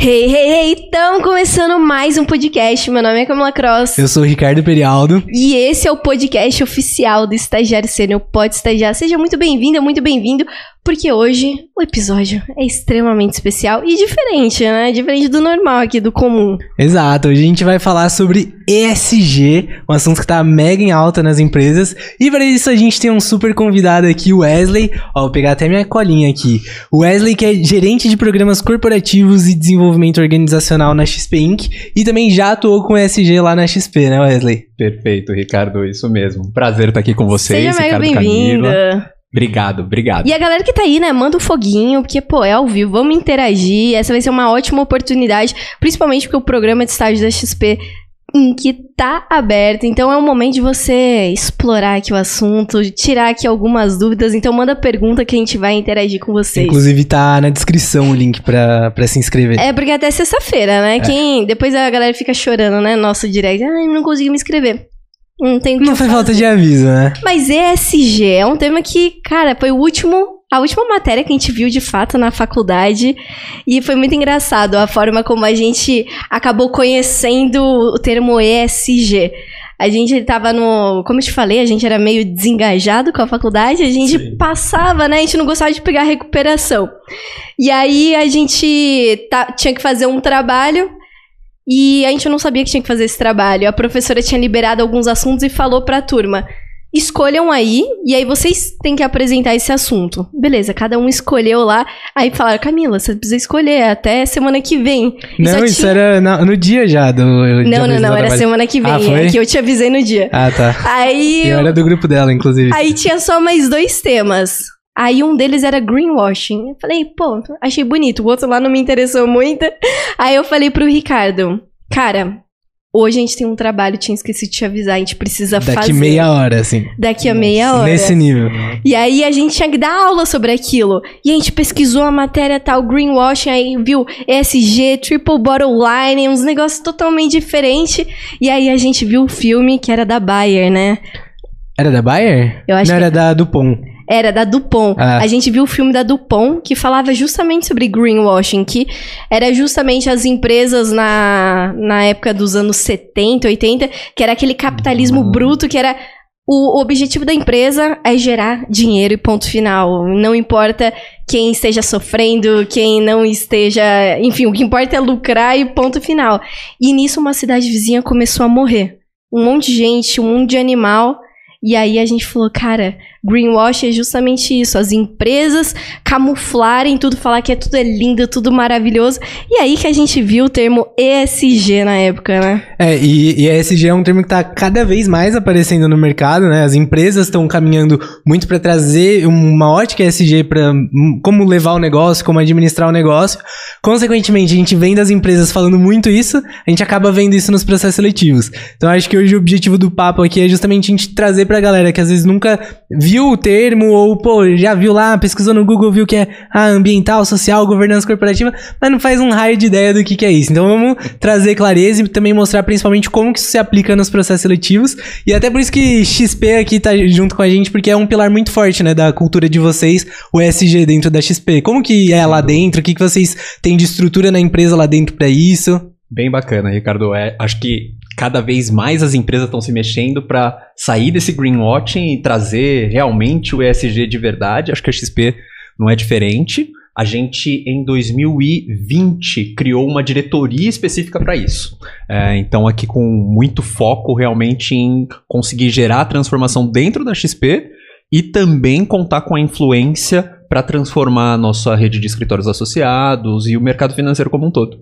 Hey, hey, Estamos começando mais um podcast. Meu nome é Camila Cross. Eu sou o Ricardo Perialdo. E esse é o podcast oficial do Estagiário Sênior Pode Estagiar. Seja muito bem-vindo, muito bem-vindo, porque hoje o episódio é extremamente especial e diferente, né? Diferente do normal aqui, do comum. Exato, hoje a gente vai falar sobre ESG, um assunto que tá mega em alta nas empresas. E para isso a gente tem um super convidado aqui, o Wesley. Ó, vou pegar até minha colinha aqui. O Wesley, que é gerente de programas corporativos e desenvolvimento organizacional na XP Inc. E também já atuou com ESG lá na XP, né, Wesley? Perfeito, Ricardo, isso mesmo. Prazer estar aqui com vocês, Seja Ricardo bem-vinda. Obrigado, obrigado. E a galera que tá aí, né, manda um foguinho, porque, pô, é ao vivo, vamos interagir. Essa vai ser uma ótima oportunidade, principalmente porque o programa de estágio da XP em que tá aberto. Então é o momento de você explorar aqui o assunto, tirar aqui algumas dúvidas. Então manda pergunta que a gente vai interagir com vocês. Inclusive tá na descrição o link pra, pra se inscrever. É, porque até sexta-feira, É. né? Quem, depois a galera fica chorando, né? Nosso direct. Ai, não consegui me inscrever. Não tem Não foi fazer. falta de aviso, né? Mas ESG é um tema que, cara, foi o último, a última matéria que a gente viu de fato na faculdade. E foi muito engraçado a forma como a gente acabou conhecendo o termo ESG. A gente tava no. Como eu te falei, a gente era meio desengajado com a faculdade, a gente Sim. passava, né? A gente não gostava de pegar recuperação. E aí a gente tá- tinha que fazer um trabalho e a gente não sabia que tinha que fazer esse trabalho. A professora tinha liberado alguns assuntos e falou pra turma: escolham aí, e aí vocês têm que apresentar esse assunto. Beleza, cada um escolheu lá. Aí falaram: Camila, você precisa escolher até semana que vem. E Não, isso tinha- era na- no dia já do. Não, não, não, era semana que vem. Ah, foi? é que eu te avisei no dia. Ah, tá. Aí. Eu era do grupo dela, inclusive. Aí tinha só mais dois temas. Aí um deles era greenwashing. Eu falei, pô, achei bonito. O outro lá não me interessou muito. Aí eu falei pro Ricardo, cara, hoje a gente tem um trabalho, tinha esquecido de te avisar, a gente precisa Daqui fazer. meia hora, assim. Daqui a meia hora. Nesse nível. E aí a gente tinha que dar aula sobre aquilo. E a gente pesquisou a matéria tal, greenwashing, aí viu ESG, triple bottom line, uns negócios totalmente diferentes. E aí a gente viu o filme que era da Bayer, né? Era da Bayer? Eu acho Não que era da Dupont. Era da Dupont. Ah. A gente viu o filme da Dupont que falava justamente sobre greenwashing, que era justamente as empresas na, na época dos anos 70, 80, que era aquele capitalismo Uhum. bruto, que era o, o objetivo da empresa é gerar dinheiro e ponto final. Não importa quem esteja sofrendo, quem não esteja. Enfim, o que importa é lucrar e ponto final. E nisso uma cidade vizinha começou a morrer. Um monte de gente, um monte de animal. E aí a gente falou, cara, greenwash é justamente isso, as empresas camuflarem tudo, falar que é tudo é lindo, tudo maravilhoso. E aí que a gente viu o termo ESG na época, né? É, e, e ESG é um termo que tá cada vez mais aparecendo no mercado, né? As empresas estão caminhando muito para trazer uma ótica ESG para como levar o negócio, como administrar o negócio. Consequentemente, a gente vem das empresas falando muito isso, a gente acaba vendo isso nos processos seletivos. Então, acho que hoje o objetivo do papo aqui é justamente a gente trazer pra galera que às vezes nunca viu o termo ou, pô, já viu lá, pesquisou no Google, viu que é ah, ambiental, social, governança corporativa, mas não faz um raio de ideia do que, que é isso. Então, vamos trazer clareza e também mostrar principalmente como que isso se aplica nos processos seletivos. E até por isso que XP aqui tá junto com a gente, porque é um pilar muito forte, né, da cultura de vocês, o ESG dentro da XP. Como que é lá dentro? O que, que vocês têm de estrutura na empresa lá dentro pra isso? Bem bacana, Ricardo. É, acho que cada vez mais as empresas estão se mexendo para sair desse greenwashing e trazer realmente o ESG de verdade. Acho que a XP não é diferente. A gente, em 2020, criou uma diretoria específica para isso. É, então, aqui com muito foco realmente em conseguir gerar a transformação dentro da XP e também contar com a influência para transformar a nossa rede de escritórios associados e o mercado financeiro como um todo.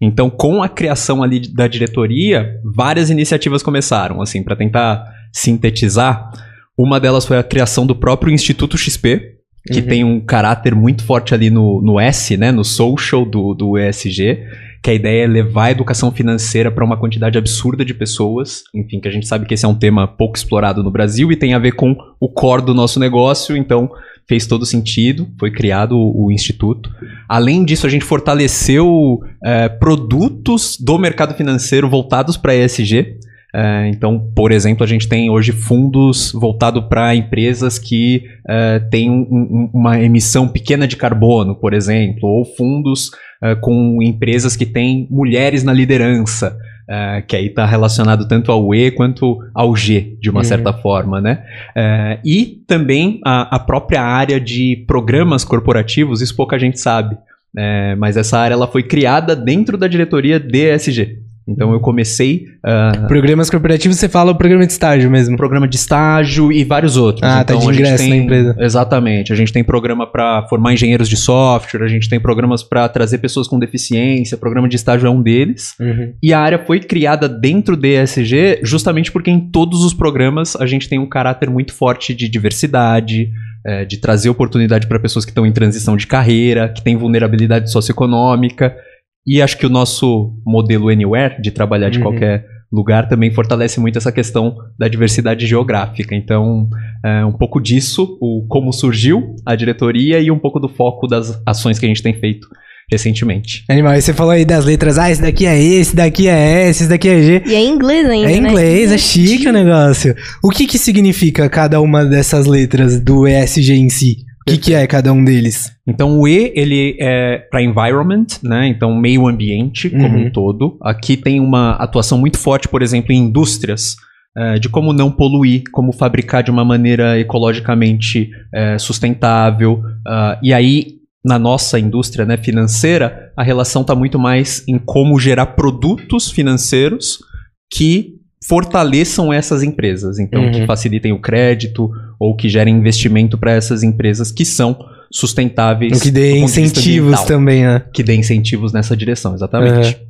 Então, com a criação ali da diretoria, várias iniciativas começaram, assim, para tentar sintetizar. Uma delas foi a criação do próprio Instituto XP, que Uhum. tem um caráter muito forte ali no, no S, né, no social do, do ESG, que a ideia é levar a educação financeira para uma quantidade absurda de pessoas. Enfim, que a gente sabe que esse é um tema pouco explorado no Brasil e tem a ver com o core do nosso negócio, então fez todo sentido, foi criado o, o instituto. Além disso, a gente fortaleceu é, produtos do mercado financeiro voltados para ESG. É, então, por exemplo, a gente tem hoje fundos voltados para empresas que é, têm um, um, uma emissão pequena de carbono, por exemplo, ou fundos é, com empresas que têm mulheres na liderança. Uh, que aí está relacionado tanto ao E quanto ao G, de uma uhum. certa forma, né? Uh, e também a, a, própria área de programas corporativos, isso pouca gente sabe. Uh, mas essa área ela foi criada dentro da diretoria DSG. Então eu comecei. Uh, Programas corporativos, você fala o programa de estágio mesmo. Programa de estágio e vários outros. Ah, tá então, tá de ingresso tem, na empresa. Exatamente. A gente tem programa para formar engenheiros de software, a gente tem programas para trazer pessoas com deficiência, programa de estágio é um deles. Uhum. E a área foi criada dentro do ESG justamente porque em todos os programas a gente tem um caráter muito forte de diversidade, é, de trazer oportunidade para pessoas que estão em transição de carreira, que têm vulnerabilidade socioeconômica. E acho que o nosso modelo Anywhere, de trabalhar de uhum. qualquer lugar, também fortalece muito essa questão da diversidade geográfica. Então, é, um pouco disso, o como surgiu a diretoria e um pouco do foco das ações que a gente tem feito recentemente. Animal, e você falou aí das letras, ah, esse daqui é E, esse daqui é S, esse daqui é G. E é inglês ainda, É inglês, né? é chique o negócio. O que que significa cada uma dessas letras do ESG em si? O que, que é cada um deles? Então o E ele é para environment, né? Então meio ambiente como uhum. um todo. Aqui tem uma atuação muito forte, por exemplo, em indústrias. Uh, de como não poluir, como fabricar de uma maneira ecologicamente uh, sustentável. Uh, e aí, na nossa indústria né, financeira, a relação está muito mais em como gerar produtos financeiros que fortaleçam essas empresas. Então, uhum. que facilitem o crédito ou que gerem investimento para essas empresas que são sustentáveis. O que dê incentivos também, né? Que dê incentivos nessa direção, exatamente. Uhum.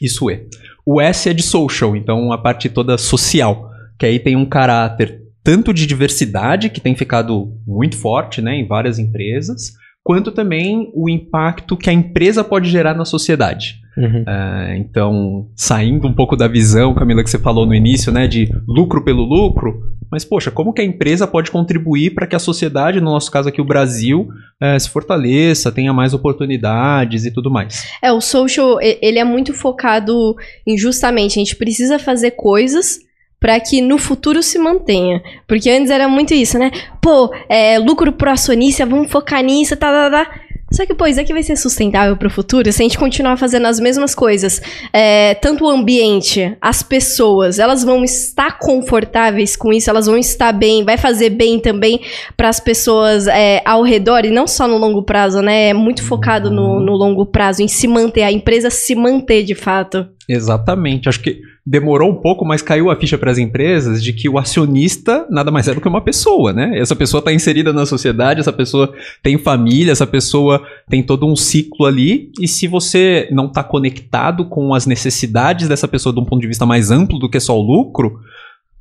Isso é. O S é de social, então a parte toda social, que aí tem um caráter tanto de diversidade, que tem ficado muito forte né, em várias empresas, quanto também o impacto que a empresa pode gerar na sociedade. Uhum. Uh, então, saindo um pouco da visão, Camila, que você falou no início, né, de lucro pelo lucro, mas, poxa, como que a empresa pode contribuir para que a sociedade, no nosso caso aqui o Brasil, uh, se fortaleça, tenha mais oportunidades e tudo mais? É, o social, ele é muito focado em justamente, a gente precisa fazer coisas para que no futuro se mantenha. Porque antes era muito isso, né? Pô, é, lucro pro acionista, vamos focar nisso, tá, tá, tá. Só que, pô, isso aqui vai ser sustentável para o futuro se a gente continuar fazendo as mesmas coisas. É, tanto o ambiente, as pessoas, elas vão estar confortáveis com isso, elas vão estar bem, vai fazer bem também para as pessoas é, ao redor, e não só no longo prazo, né? É muito focado no, no longo prazo, em se manter, a empresa se manter de fato. Exatamente. Acho que demorou um pouco, mas caiu a ficha para as empresas de que o acionista nada mais é do que uma pessoa, né? Essa pessoa está inserida na sociedade, essa pessoa tem família, essa pessoa tem todo um ciclo ali, e se você não está conectado com as necessidades dessa pessoa de um ponto de vista mais amplo do que só o lucro,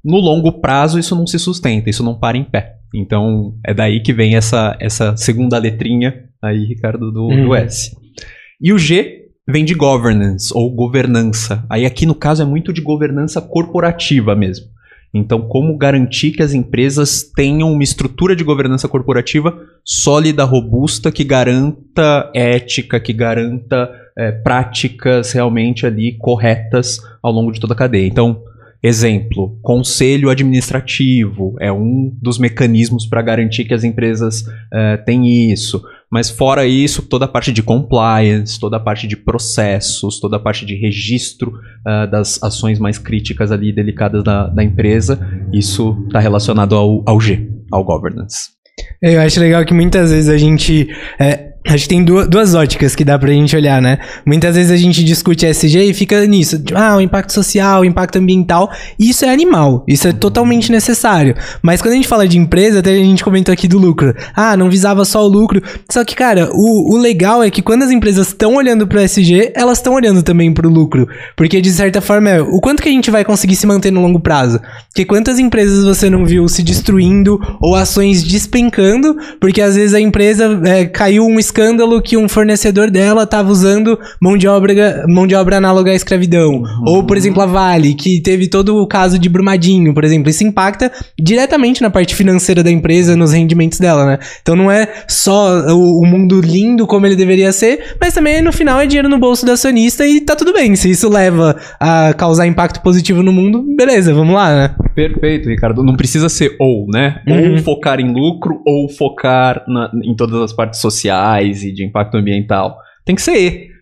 no longo prazo isso não se sustenta, isso não para em pé. Então é daí que vem essa, essa segunda letrinha aí, Ricardo, do, do uhum. S. E o G vem de governance ou governança. Aí aqui no caso é muito de governança corporativa mesmo. Então, como garantir que as empresas tenham uma estrutura de governança corporativa sólida, robusta, que garanta ética, que garanta é, práticas realmente ali corretas ao longo de toda a cadeia. Então, exemplo, conselho administrativo é um dos mecanismos para garantir que as empresas é, têm isso. Mas fora isso, toda a parte de compliance, toda a parte de processos, toda a parte de registro uh, das ações mais críticas ali, delicadas da, da empresa, isso está relacionado ao, ao G, ao governance. Eu acho legal que muitas vezes a gente é, a gente tem duas, duas óticas que dá pra gente olhar, né? Muitas vezes a gente discute SG e fica nisso. Ah, o impacto social, o impacto ambiental. Isso é animal. Isso é totalmente necessário. Mas quando a gente fala de empresa, até a gente comentou aqui do lucro. Ah, não visava só o lucro. Só que, cara, o, o legal é que quando as empresas estão olhando pro SG, elas estão olhando também pro lucro. Porque, de certa forma, é o quanto que a gente vai conseguir se manter no longo prazo. Porque quantas empresas você não viu se destruindo ou ações despencando, porque às vezes a empresa é, caiu um escândalo que um fornecedor dela tava usando mão de obra, mão de obra análoga à escravidão. Uhum. Ou, por exemplo, a Vale, que teve todo o caso de Brumadinho, por exemplo. Isso impacta diretamente na parte financeira da empresa, nos rendimentos dela, né? Então não é só o, o mundo lindo como ele deveria ser, mas também no final é dinheiro no bolso do acionista e tá tudo bem. Se isso leva a causar impacto positivo no mundo, beleza, vamos lá, né? Perfeito, Ricardo. Não precisa ser ou, né? Uhum. Ou focar em lucro ou focar na- em todas as partes sociais e de impacto ambiental. Tem que ser e.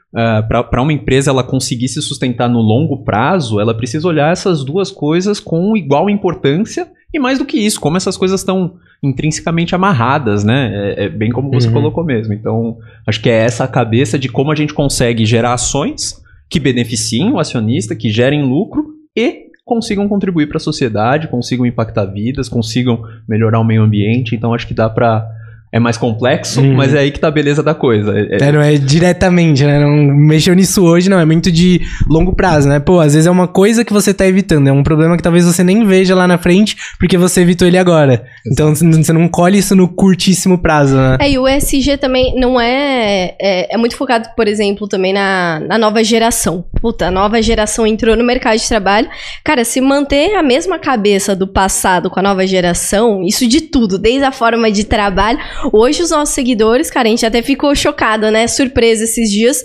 Para uma empresa ela conseguir se sustentar no longo prazo, ela precisa olhar essas duas coisas com igual importância e mais do que isso, como essas coisas estão intrinsecamente amarradas, né? É, é bem como você Uhum. colocou mesmo. Então, acho que é essa a cabeça de como a gente consegue gerar ações que beneficiem o acionista, que gerem lucro e consigam contribuir para a sociedade, consigam impactar vidas, consigam melhorar o meio ambiente. Então acho que dá para é mais complexo, Uhum. mas é aí que tá a beleza da coisa. É- é- É, não é diretamente, né? Não mexeu nisso hoje, não. É muito de longo prazo, né? Pô, às vezes é uma coisa que você tá evitando. É um problema que talvez você nem veja lá na frente porque você evitou ele agora. Então você não colhe isso no curtíssimo prazo, né? É, e o ESG também não é, é. é muito focado, por exemplo, também na, na nova geração. Puta, a nova geração entrou no mercado de trabalho. Cara, se manter a mesma cabeça do passado com a nova geração, isso de tudo, desde a forma de trabalho. Hoje, os nossos seguidores, cara, a gente até ficou chocado, né? Surpresa esses dias,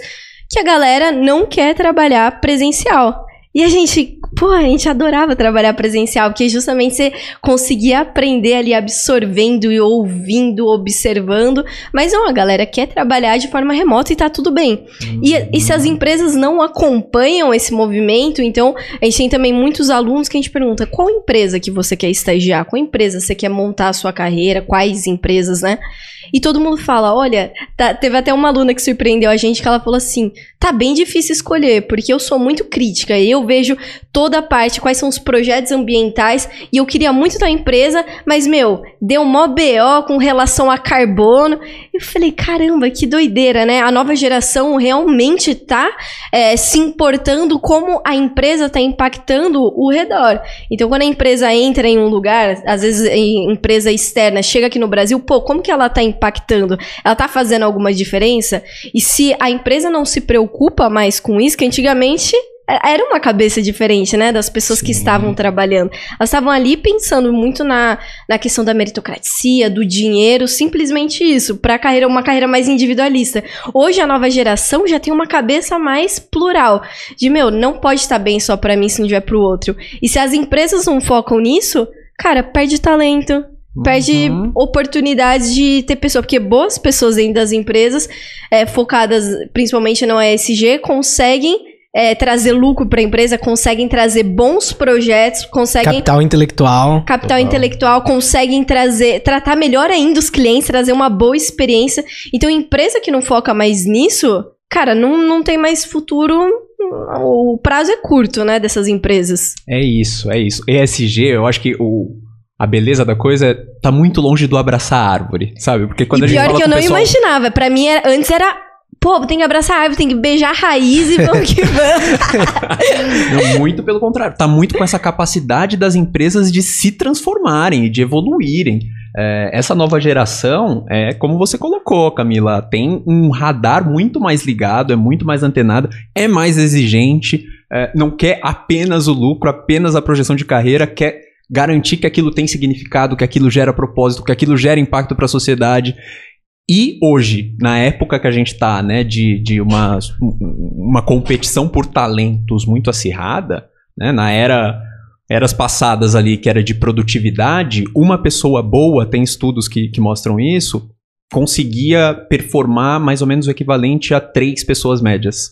que a galera não quer trabalhar presencial. E a gente, pô, a gente adorava trabalhar presencial, porque justamente você conseguia aprender ali absorvendo e ouvindo, observando. Mas não, a galera quer trabalhar de forma remota e tá tudo bem. E, e se as empresas não acompanham esse movimento, então a gente tem também muitos alunos que a gente pergunta: qual empresa que você quer estagiar? Qual empresa você quer montar a sua carreira? Quais empresas, né? E todo mundo fala: olha, tá- teve até uma aluna que surpreendeu a gente que ela falou assim: tá bem difícil escolher, porque eu sou muito crítica. Eu vejo toda a parte, quais são os projetos ambientais, e eu queria muito da empresa, mas, meu, deu mó BO com relação a carbono. Eu falei, caramba, que doideira, né? A nova geração realmente tá é, se importando como a empresa tá impactando o redor. Então, quando a empresa entra em um lugar, às vezes em empresa externa, chega aqui no Brasil, pô, como que ela tá impactando? Ela tá fazendo alguma diferença? E se a empresa não se preocupa mais com isso, que antigamente é, era uma cabeça diferente, né, das pessoas que Sim. estavam trabalhando. Elas estavam ali pensando muito na, na questão da meritocracia, do dinheiro, simplesmente isso, para carreira uma carreira mais individualista. Hoje a nova geração já tem uma cabeça mais plural, de meu, não pode estar bem só para mim se não tiver pro outro. E se as empresas não focam nisso, cara, perde talento, perde Uhum. oportunidades de ter pessoa, porque boas pessoas dentro das empresas, é, focadas principalmente no ESG, conseguem é, trazer lucro para a empresa, conseguem trazer bons projetos, conseguem Capital intelectual. capital Total. intelectual, conseguem trazer, tratar melhor ainda os clientes, trazer uma boa experiência. Então, empresa que não foca mais nisso, cara, não, não tem mais futuro. O prazo é curto, né, dessas empresas. É isso, é isso. ESG, eu acho que o, a beleza da coisa é tá muito longe do abraçar a árvore, sabe? Porque quando e a gente pior que eu não pessoal, imaginava. Pra mim, era- antes era. Pô, tem que abraçar a árvore, tem que beijar a raiz e vamos que vamos. Muito pelo contrário. Tá muito com essa capacidade das empresas de se transformarem e de evoluírem. É, essa nova geração, é como você colocou, Camila, tem um radar muito mais ligado, é muito mais antenado, é mais exigente, é, não quer apenas o lucro, apenas a projeção de carreira, quer garantir que aquilo tem significado, que aquilo gera propósito, que aquilo gera impacto para a sociedade. E hoje, na época que a gente tá, né, de, de uma, uma competição por talentos muito acirrada, né, na era eras passadas ali que era de produtividade, uma pessoa boa, tem estudos que, que mostram isso, conseguia performar mais ou menos o equivalente a três pessoas médias.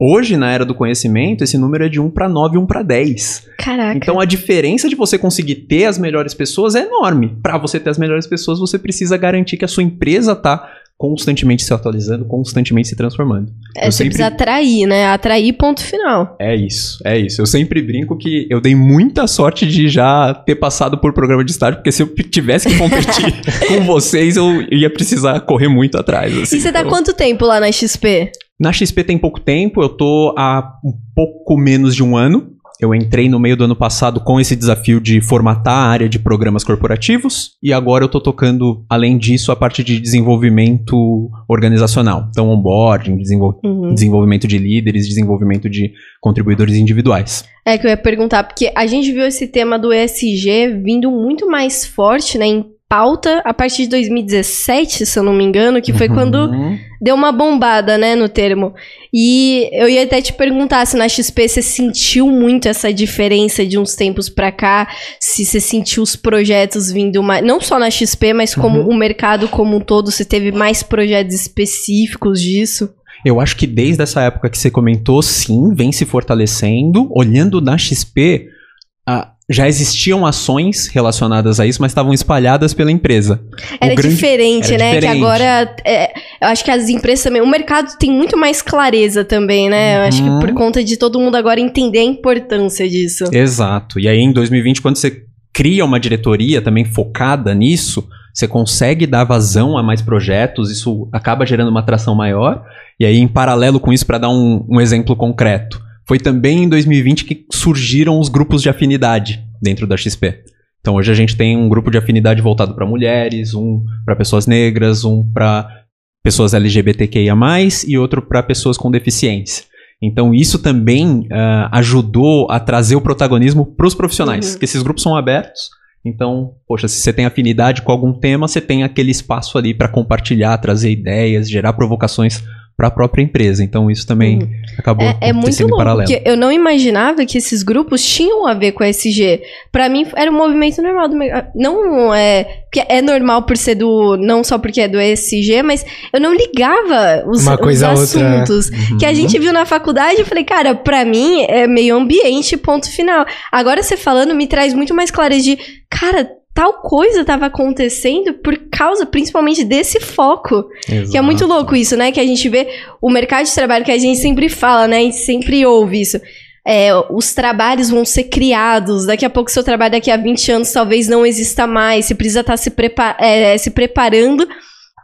Hoje, na era do conhecimento, esse número é de 1 para 9, 1 para 10. Caraca. Então a diferença de você conseguir ter as melhores pessoas é enorme. Para você ter as melhores pessoas, você precisa garantir que a sua empresa tá constantemente se atualizando, constantemente se transformando. é, eu você sempre- precisa atrair, né? Atrair, ponto final. É isso, é isso. Eu sempre brinco que eu dei muita sorte de já ter passado por programa de estágio, porque se eu tivesse que competir com vocês, eu ia precisar correr muito atrás. assim. e você tá Então, quanto tempo lá na XP? Na XP tem pouco tempo, eu tô há um pouco menos de um ano. Eu entrei no meio do ano passado com esse desafio de formatar a área de programas corporativos e agora eu estou tocando, além disso, a parte de desenvolvimento organizacional. Então, onboarding, desenvol uhum. desenvolvimento de líderes, desenvolvimento de contribuidores individuais. É que eu ia perguntar, porque a gente viu esse tema do ESG vindo muito mais forte, né, em pauta a partir de 2017, se eu não me engano, que foi uhum. quando deu uma bombada, né, no termo. E eu ia até te perguntar se na XP você sentiu muito essa diferença de uns tempos para cá, se você sentiu os projetos vindo mais, não só na XP, mas como uhum. o mercado como um todo, se teve mais projetos específicos disso. Eu acho que desde essa época que você comentou, sim, vem se fortalecendo. Olhando na XP, a, já existiam ações relacionadas a isso, mas estavam espalhadas pela empresa. Era grande... diferente, era né? Diferente. Que agora, é, eu acho que as empresas também, o mercado tem muito mais clareza também, né? Eu acho que por uhum. conta de todo mundo agora entender a importância disso. Exato. E aí em 2020, quando você cria uma diretoria também focada nisso, você consegue dar vazão a mais projetos, isso acaba gerando uma atração maior. E aí, em paralelo com isso, para dar um, um exemplo concreto, foi também em 2020 que surgiram os grupos de afinidade dentro da XP. Então hoje a gente tem um grupo de afinidade voltado para mulheres, um para pessoas negras, um para pessoas LGBTQIA+, e outro para pessoas com deficiência. Então isso também uh, ajudou a trazer o protagonismo para os profissionais, uhum. que esses grupos são abertos. Então, poxa, se você tem afinidade com algum tema, você tem aquele espaço ali para compartilhar, trazer ideias, gerar provocações para a própria empresa. Então isso também hum. acabou é, é muito louco, paralelo. Porque eu não imaginava que esses grupos tinham a ver com a SG. Para mim era um movimento normal do mercado. Não é que é normal por ser do não só porque é do ESG, mas eu não ligava os, Uma coisa os assuntos uhum. que a gente viu na faculdade. Eu falei, cara, para mim é meio ambiente ponto final. Agora você falando me traz muito mais clareza de, cara, tal coisa estava acontecendo por causa principalmente desse foco. Exato. Que é muito louco isso, né? Que a gente vê o mercado de trabalho que a gente sempre fala, né? A gente sempre ouve isso. É, os trabalhos vão ser criados. Daqui a pouco, seu trabalho daqui a 20 anos talvez não exista mais. Você precisa estar tá se, prepa é, se preparando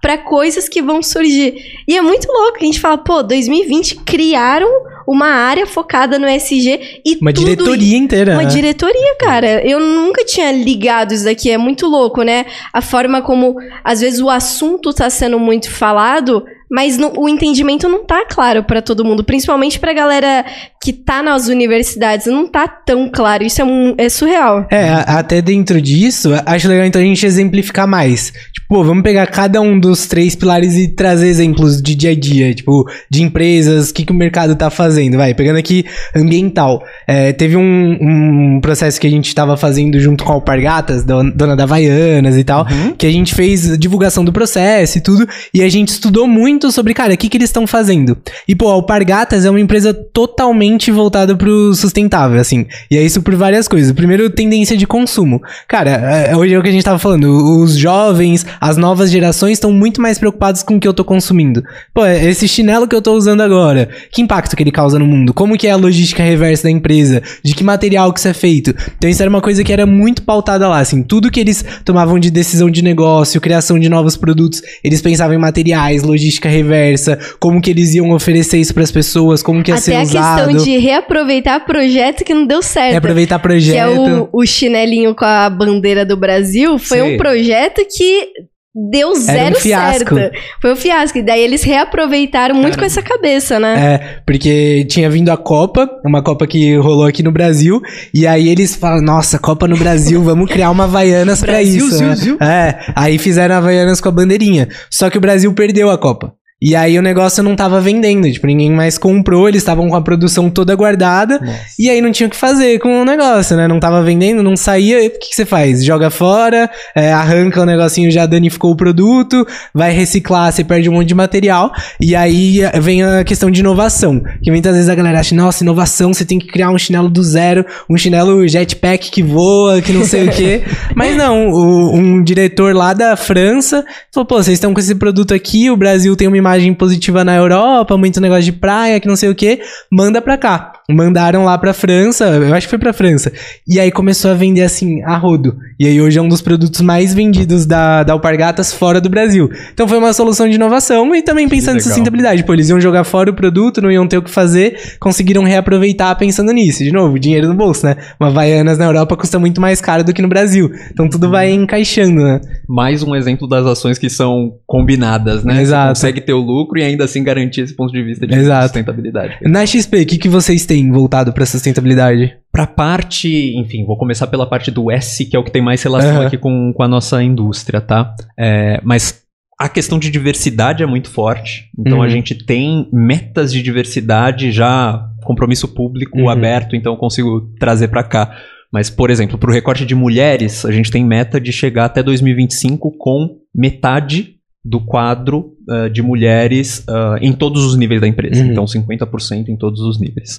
para coisas que vão surgir. E é muito louco. A gente fala, pô, 2020 criaram uma área focada no SG e Uma tudo, diretoria inteira. Uma né? diretoria, cara. Eu nunca tinha ligado isso daqui. É muito louco, né? A forma como, às vezes, o assunto tá sendo muito falado, mas no, o entendimento não tá claro para todo mundo, principalmente pra galera que tá nas universidades, não tá tão claro. Isso é, um, é surreal. É, até dentro disso, acho legal então a gente exemplificar mais. Tipo, vamos pegar cada um dos três pilares e trazer exemplos de dia a dia, tipo, de empresas, o que, que o mercado tá fazendo. Vai, pegando aqui ambiental. É, teve um, um, processo que a gente tava fazendo junto com a Alpargatas, dona da Havaianas e tal, uhum. que a gente fez divulgação do processo e tudo, e a gente estudou muito muito sobre, cara, o que, que eles estão fazendo. E, pô, a Alpargatas é uma empresa totalmente voltada pro sustentável, assim. E é isso por várias coisas. Primeiro, tendência de consumo. Cara, é, hoje é o que a gente tava falando. Os jovens, as novas gerações estão muito mais preocupados com o que eu tô consumindo. Pô, é, esse chinelo que eu tô usando agora, que impacto que ele causa no mundo? Como que é a logística reversa da empresa? De que material que isso é feito? Então isso era uma coisa que era muito pautada lá, assim. Tudo que eles tomavam de decisão de negócio, criação de novos produtos, eles pensavam em materiais, logística reversa, como que eles iam oferecer isso para as pessoas, como que ia Até ser usado. Até a questão de reaproveitar projeto que não deu certo. Reaproveitar projeto. Que é o, o chinelinho com a bandeira do Brasil, foi Sim. um projeto que deu zero um certo. Foi um fiasco. E daí eles reaproveitaram muito com essa cabeça, né? É, porque tinha vindo a Copa, uma Copa que rolou aqui no Brasil, e aí eles falam, nossa, Copa no Brasil, vamos criar uma Havaianas pra isso. Né? É, aí fizeram Havaianas com a bandeirinha. Só que o Brasil perdeu a Copa. E aí o negócio não tava vendendo, tipo, ninguém mais comprou, eles estavam com a produção toda guardada, Nossa. e aí não tinha o que fazer com o negócio, né? Não tava vendendo, não saía, o que, que você faz? Joga fora, é, arranca o negocinho, já danificou o produto, vai reciclar, você perde um monte de material, e aí vem a questão de inovação, que muitas vezes a galera acha, nossa, inovação, você tem que criar um chinelo do zero, um chinelo jetpack que voa, que não sei o quê, mas não, o, um diretor lá da França falou, pô, vocês estão com esse produto aqui, o Brasil tem uma imagem imagem positiva na Europa, muito negócio de praia, que não sei o que, manda pra cá. Mandaram lá pra França, eu acho que foi pra França. E aí começou a vender assim, a rodo. E aí hoje é um dos produtos mais vendidos da, da Alpargatas fora do Brasil. Então foi uma solução de inovação e também pensando em sustentabilidade. Pô, eles iam jogar fora o produto, não iam ter o que fazer, conseguiram reaproveitar pensando nisso. De novo, dinheiro no bolso, né? Uma Havaianas na Europa custa muito mais caro do que no Brasil. Então tudo vai encaixando, né? Mais um exemplo das ações que são combinadas, né? Exato. Você consegue ter o lucro e ainda assim garantir esse ponto de vista de Exato. sustentabilidade. Na XP, o que, que vocês têm voltado pra sustentabilidade? Pra parte, enfim, vou começar pela parte do S, que é o que tem mais relação Aham. aqui com, com a nossa indústria, tá? É, mas a questão de diversidade é muito forte. Então Uhum. a gente tem metas de diversidade já, compromisso público Uhum. aberto, então eu consigo trazer pra cá. Mas, por exemplo, para o recorte de mulheres, a gente tem meta de chegar até 2025 com metade do quadro ah, de mulheres ah, em todos os níveis da empresa. Uhum. Então, 50% em todos os níveis.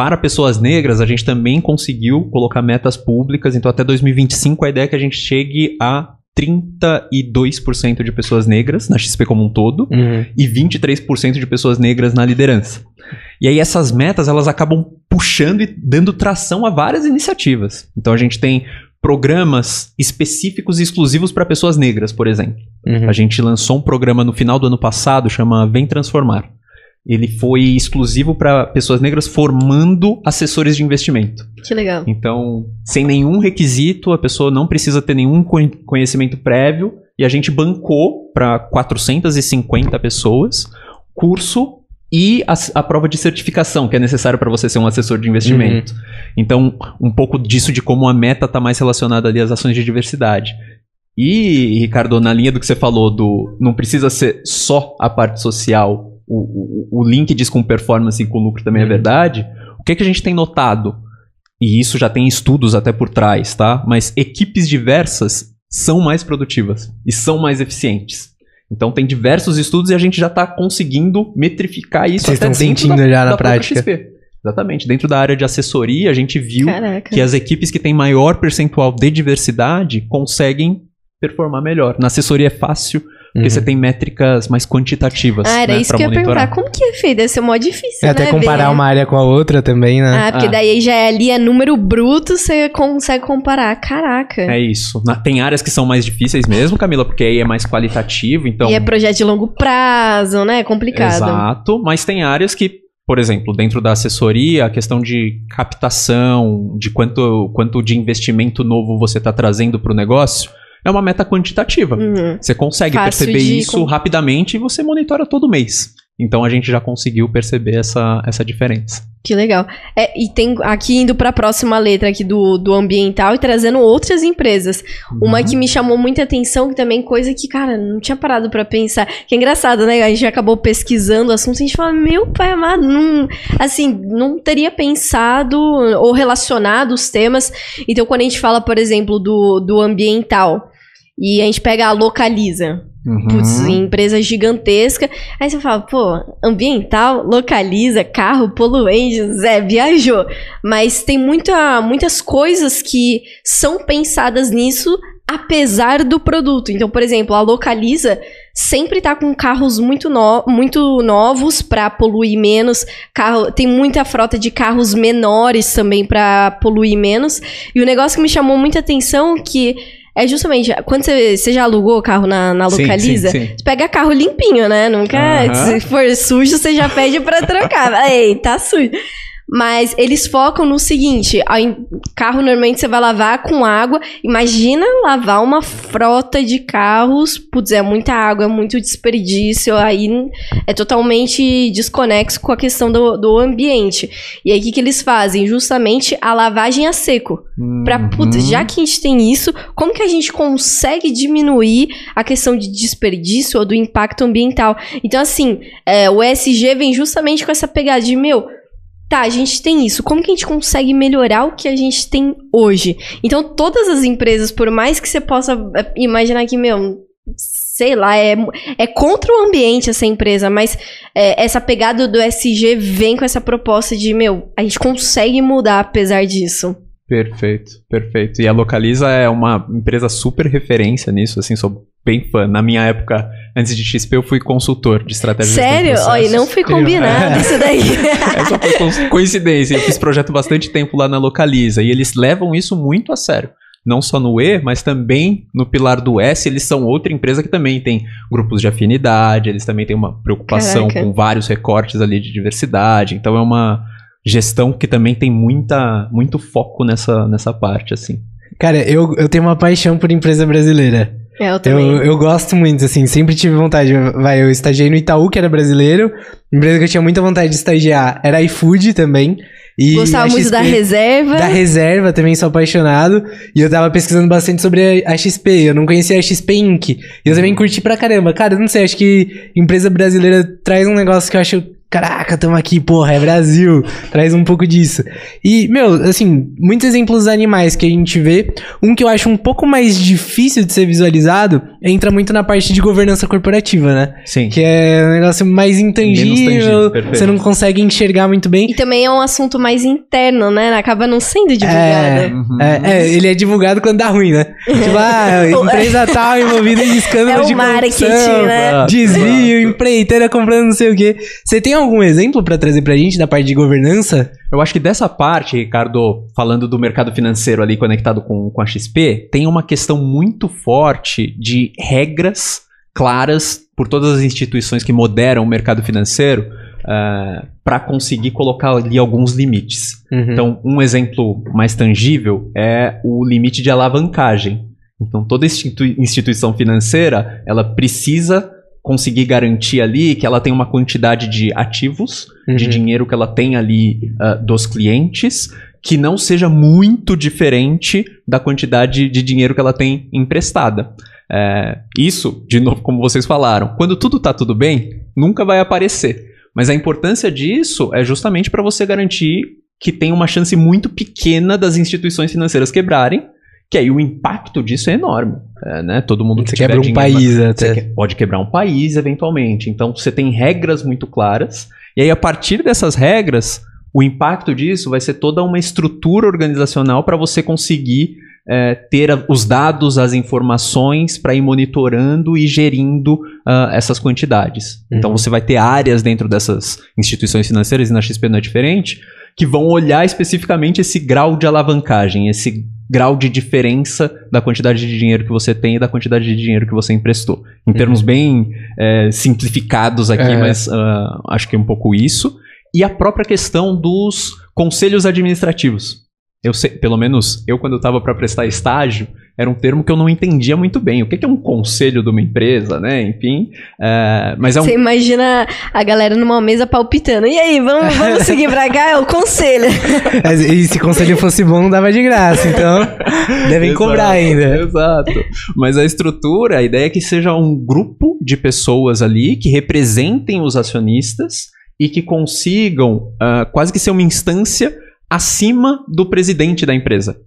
Para pessoas negras, a gente também conseguiu colocar metas públicas. Então, até 2025, a ideia é que a gente chegue a 32% de pessoas negras na XP como um todo e 23% de pessoas negras na liderança. E aí essas metas, elas acabam puxando e dando tração a várias iniciativas. Então a gente tem programas específicos e exclusivos para pessoas negras, por exemplo. Uhum. A gente lançou um programa no final do ano passado, chama Vem Transformar. Ele foi exclusivo para pessoas negras formando assessores de investimento. Que legal. Então, sem nenhum requisito, a pessoa não precisa ter nenhum conhe- conhecimento prévio e a gente bancou para 450 pessoas curso e a, a prova de certificação que é necessário para você ser um assessor de investimento. Então, um pouco disso de como a meta está mais relacionada ali às ações de diversidade. E, Ricardo, na linha do que você falou do não precisa ser só a parte social, o, o, o link diz com performance e com lucro também é Uhum. verdade. O que, que a gente tem notado? E isso já tem estudos até por trás, tá? Mas equipes diversas são mais produtivas e são mais eficientes. Então tem diversos estudos e a gente já está conseguindo metrificar isso Vocês até estão dentro sentindo da, já na da prática. XP. Exatamente. Dentro da área de assessoria, a gente viu Caraca. que as equipes que têm maior percentual de diversidade conseguem performar melhor. Na assessoria é fácil, porque Uhum. você tem métricas mais quantitativas. Ah, era né, isso pra que eu ia perguntar. Como que é feito? Deve ser mó difícil, É até né? comparar ver. uma área com a outra também, né? Ah, porque Ah. daí já é ali é número bruto, você consegue comparar. Caraca. É isso. Na- tem áreas que são mais difíceis mesmo, Camila, porque aí é mais qualitativo, então. E é projeto de longo prazo, né? É complicado. Exato, mas tem áreas que, por exemplo, dentro da assessoria, a questão de captação, de quanto, quanto de investimento novo você está trazendo para o negócio, é uma meta quantitativa. Uhum. Você consegue Fácil perceber de isso rapidamente e você monitora todo mês. Então a gente já conseguiu perceber essa, essa diferença. Que legal. É, e tem aqui indo para a próxima letra aqui do, do ambiental e trazendo outras empresas. Uma Uhum. que me chamou muita atenção, que também coisa que, cara, não tinha parado para pensar. Que é engraçado, né? A gente acabou pesquisando o assunto e a gente fala, meu pai amado, não, assim, não teria pensado ou relacionado os temas. Então, quando a gente fala, por exemplo, do, do ambiental e a gente pega a localiza, Uhum. Putz, empresa gigantesca. Aí você fala, pô, ambiental, localiza, carro, poluente, Zé, viajou. Mas tem muita, muitas coisas que são pensadas nisso, apesar do produto. Então, por exemplo, a localiza sempre tá com carros muito, no, muito novos para poluir menos. Carro, tem muita frota de carros menores também para poluir menos. E o negócio que me chamou muita atenção que é justamente quando você, você já alugou carro na, na Sim, localiza, sim, sim. você pega carro limpinho, né? Nunca. Aham. Se for sujo, você já pede pra trocar. Ei, tá sujo. Mas eles focam no seguinte: carro normalmente você vai lavar com água. Imagina lavar uma frota de carros. Putz, é muita água, é muito desperdício. Aí é totalmente desconexo com a questão do, do ambiente. E aí o que, que eles fazem? Justamente a lavagem a seco. Pra, putz, Uhum. já que a gente tem isso, como que a gente consegue diminuir a questão de desperdício ou do impacto ambiental? Então, assim, é, o ESG vem justamente com essa pegada de, meu, tá, a gente tem isso, como que a gente consegue melhorar o que a gente tem hoje? Então, todas as empresas, por mais que você possa é, imaginar que, meu, sei lá, é, é contra o ambiente essa empresa, mas é, essa pegada do ESG vem com essa proposta de, meu, a gente consegue mudar apesar disso. Perfeito, perfeito. E a Localiza é uma empresa super referência nisso, assim, sou bem fã. Na minha época Antes de XP, eu fui consultor de estratégia Sério? de Olha, não foi combinado É. isso daí. Essa foi co- coincidência. Eu fiz projeto bastante tempo lá na Localiza. E eles levam isso muito a sério. Não só no E, mas também no pilar do S, eles são outra empresa que também tem grupos de afinidade, eles também têm uma preocupação Caraca. com vários recortes ali de diversidade. Então é uma gestão que também tem muita, muito foco nessa, nessa parte, assim. Cara, eu, eu tenho uma paixão por empresa brasileira. Eu Eu, também. eu gosto muito, assim, sempre tive vontade. Vai, eu estagiei no Itaú, que era brasileiro. Empresa que eu tinha muita vontade de estagiar era iFood também. E Gostava a muito XP da reserva. Da reserva, também sou apaixonado. E eu tava pesquisando bastante sobre a a XP. Eu não conhecia a XP Inc. E eu também curti pra caramba. Cara, eu não sei, acho que empresa brasileira traz um negócio que eu acho. Caraca, tamo aqui, porra, é Brasil. Traz um pouco disso. E, meu, assim, muitos exemplos animais que a gente vê. Um que eu acho um pouco mais difícil de ser visualizado entra muito na parte de governança corporativa, né? Sim. Que é um negócio mais intangível, tangível, perfeito. você não consegue enxergar muito bem. E também é um assunto mais interno, né? Acaba não sendo divulgado. Uhum. É, é, ele é divulgado quando dá ruim, né? tipo, ah, empresa tal envolvida em escândalo É o de marketing, corrupção, né? Desvio, empreiteira comprando não sei o quê. Você tem algum exemplo pra trazer pra gente da parte de governança? Eu acho que dessa parte, Ricardo, falando do mercado financeiro ali conectado com, com a XP, tem uma questão muito forte de regras claras por todas as instituições que moderam o mercado financeiro para conseguir colocar ali alguns limites. Uhum. Então, um exemplo mais tangível é o limite de alavancagem. Então, toda institui- instituição financeira, ela precisa conseguir garantir ali que ela tem uma quantidade de ativos, de Uhum. dinheiro que ela tem ali ah, dos clientes, que não seja muito diferente da quantidade de dinheiro que ela tem emprestada. É, isso, de novo, como vocês falaram, quando tudo está tudo bem, nunca vai aparecer. Mas a importância disso é justamente para você garantir que tem uma chance muito pequena das instituições financeiras quebrarem, que aí o impacto disso é enorme. é, né? Todo mundo que Você quebra um dinheiro país até. que- pode quebrar um país eventualmente. Então você tem regras muito claras. E aí, a partir dessas regras, o impacto disso vai ser toda uma estrutura organizacional para você conseguir é, ter a- os dados, as informações para ir monitorando e gerindo ah, essas quantidades. Então Uhum. você vai ter áreas dentro dessas instituições financeiras, e na XP não é diferente, que vão olhar especificamente esse grau de alavancagem, esse grau de diferença da quantidade de dinheiro que você tem e da quantidade de dinheiro que você emprestou. Em termos bem é, simplificados aqui, É. mas ah, acho que é um pouco isso. E a própria questão dos conselhos administrativos. Eu sei, pelo menos eu, quando eu estava para prestar estágio, era um termo que eu não entendia muito bem. O que que é um conselho de uma empresa, né? Enfim. é, mas é um Você imagina a galera numa mesa palpitando. E aí, vamos, vamos seguir pra cá? É o conselho. Mas, E se conselho fosse bom, não dava de graça. Então, devem Exato, cobrar ainda. Exato. Mas a estrutura, a ideia é que seja um grupo de pessoas ali que representem os acionistas e que consigam ah, quase que ser uma instância acima do presidente da empresa.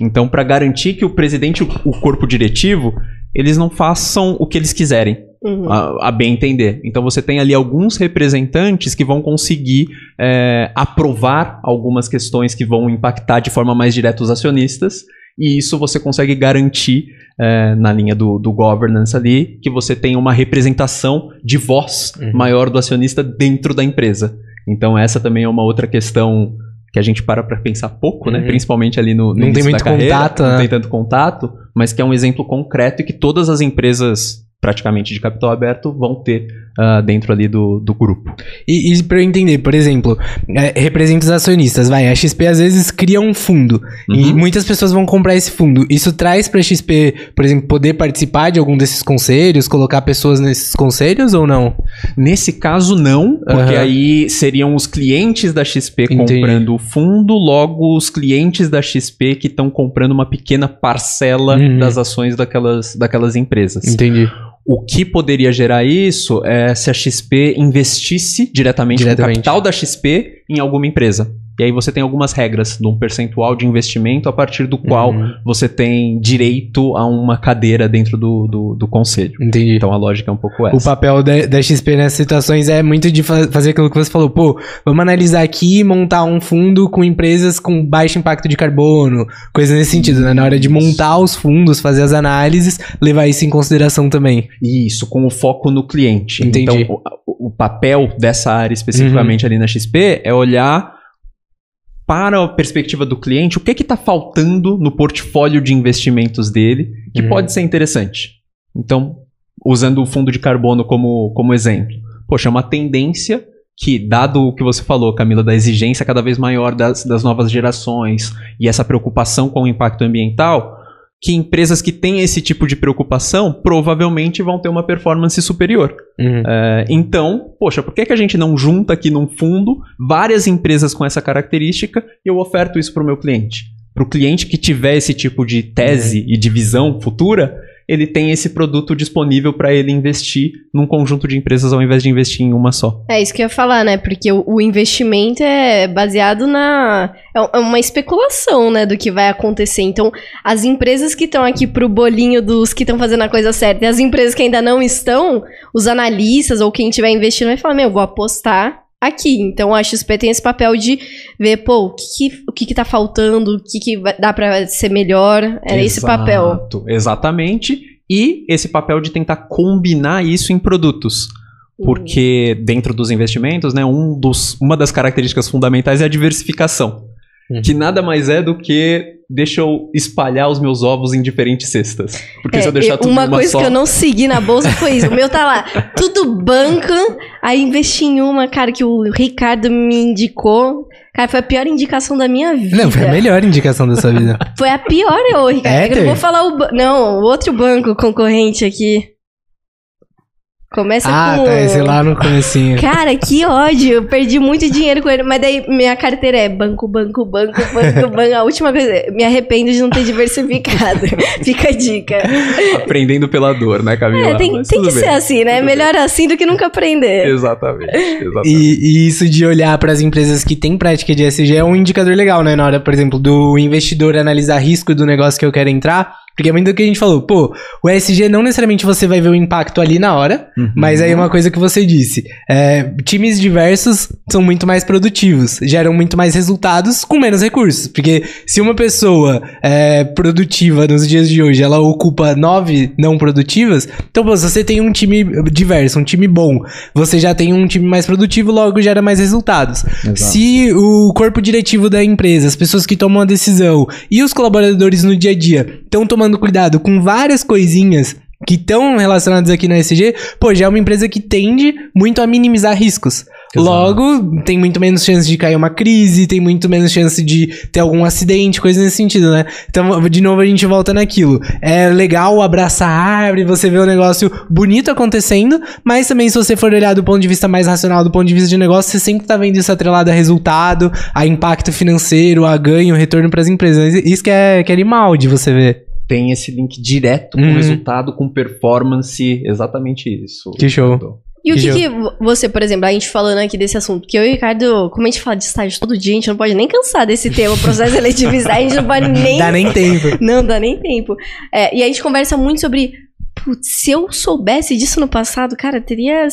Então, para garantir que o presidente o o corpo diretivo, eles não façam o que eles quiserem, Uhum. a, a bem entender. Então você tem ali alguns representantes que vão conseguir é, aprovar algumas questões que vão impactar de forma mais direta os acionistas. E isso você consegue garantir é, na linha do, do governance ali que você tem uma representação de voz Uhum. maior do acionista dentro da empresa. Então essa também é uma outra questão que a gente para para pensar pouco, né? Uhum. Principalmente ali no, no Não tem muito carreira, contato, não né? tem tanto contato, mas que é um exemplo concreto e que todas as empresas praticamente de capital aberto vão ter ah, dentro ali do, do grupo. E, e pra eu entender, por exemplo, é, representa os acionistas, vai, a XP às vezes cria um fundo e Uhum. muitas pessoas vão comprar esse fundo. Isso traz pra XP, por exemplo, poder participar de algum desses conselhos, colocar pessoas nesses conselhos ou não? Nesse caso, não, porque Aham. aí seriam os clientes da XP Entendi. comprando o fundo, logo os clientes da XP que estão comprando uma pequena parcela Uhum. das ações daquelas, daquelas empresas. Entendi. O que poderia gerar isso é se a XP investisse diretamente, Diretamente. no capital da XP em alguma empresa. E aí você tem algumas regras de um percentual de investimento a partir do qual Uhum. você tem direito a uma cadeira dentro do, do, do conselho. Entendi. Então a lógica é um pouco O essa. papel da, da XP nessas situações é muito de fa- fazer aquilo que você falou. Pô, vamos analisar aqui e montar um fundo com empresas com baixo impacto de carbono, coisa nesse sentido, né? Na hora de montar os fundos, fazer as análises, levar isso em consideração também. Isso, com o foco no cliente. Entendi. Uhum. Então, o, o papel dessa área especificamente ali na XP é olhar para a perspectiva do cliente o que está faltando no portfólio de investimentos dele que Uhum. pode ser interessante. Então, usando o fundo de carbono como, como exemplo. Poxa, é uma tendência que, dado o que você falou, Camila, da exigência cada vez maior das, das novas gerações e essa preocupação com o impacto ambiental, que empresas que têm esse tipo de preocupação provavelmente vão ter uma performance superior. Uhum. É, então, poxa, por que, que a gente não junta aqui num fundo várias empresas com essa característica e eu oferto isso para o meu cliente? Para o cliente que tiver esse tipo de tese e de visão futura, ele tem esse produto disponível para ele investir num conjunto de empresas ao invés de investir em uma só. É isso que eu ia falar, né? Porque o, o investimento é baseado na. É uma especulação, né? Do que vai acontecer. Então, as empresas que estão aqui pro bolinho dos que estão fazendo a coisa certa e as empresas que ainda não estão, os analistas ou quem estiver investindo vai falar: Meu, vou apostar aqui. Então, a XP tem esse papel de ver, pô, o que, que, o que, que tá faltando, o que, que dá pra ser melhor. É esse papel. Exato, Exatamente. E esse papel de tentar combinar isso em produtos. Porque dentro dos investimentos, né, um dos, uma das características fundamentais é a diversificação. Uhum. Que nada mais é do que deixa eu espalhar os meus ovos em diferentes cestas. Porque se É, eu deixar eu- tudo uma coisa só... que eu não segui na bolsa foi isso. O meu tá lá, tudo banco. Aí investi em uma, cara, que o Ricardo me indicou. Cara, foi a pior indicação da minha vida. Não, foi a melhor indicação da sua vida. Foi a pior, ô, Ricardo. É, eu não vou falar o. ba- Não, o outro banco concorrente aqui. Começa ah, com. tá, esse lá no comecinho. Cara, que ódio. Eu perdi muito dinheiro com ele. Mas daí minha carteira é banco, banco, banco, banco, banco. A última coisa. Me arrependo de não ter diversificado. Fica a dica. Aprendendo pela dor, né, Camila? É, tem, tem que bem. ser assim, né? Tudo Melhor assim do que nunca aprender. Exatamente. exatamente. E, e isso de olhar para as empresas que têm prática de ESG é um indicador legal, né? Na hora, por exemplo, do investidor analisar risco do negócio que eu quero entrar. Porque é muito do que a gente falou. Pô, o ESG não necessariamente você vai ver o impacto ali na hora, Uhum. mas aí é uma coisa que você disse. é, times diversos são muito mais produtivos, geram muito mais resultados com menos recursos. Porque se uma pessoa é, produtiva nos dias de hoje, ela ocupa nove não produtivas, então pô, se você tem um time diverso, um time bom, você já tem um time mais produtivo, logo gera mais resultados. Exato. Se o corpo diretivo da empresa, as pessoas que tomam a decisão e os colaboradores no dia a dia estão tomando cuidado com várias coisinhas que estão relacionadas aqui na SG, pô, já é uma empresa que tende muito a minimizar riscos. Exato. Logo, tem muito menos chance de cair uma crise, tem muito menos chance de ter algum acidente, coisa nesse sentido, né? Então, de novo, a gente volta naquilo. É legal abraçar a árvore, você vê o negócio bonito acontecendo, mas também se você for olhar do ponto de vista mais racional, do ponto de vista de negócio, você sempre tá vendo isso atrelado a resultado, a impacto financeiro, a ganho, retorno para as empresas. Isso que é, que é animal de você ver. Tem esse link direto com Uhum. resultado, com performance, exatamente isso. Que show. E o que, Que que vo- você, por exemplo, a gente falando aqui desse assunto, porque eu e o Ricardo, como a gente fala de estágio todo dia, a gente não pode nem cansar desse tema, processo seletivo, a gente não pode nem Dá nem tempo. Não dá nem tempo. É, e a gente conversa muito sobre. Putz, se eu soubesse disso no passado, cara, teria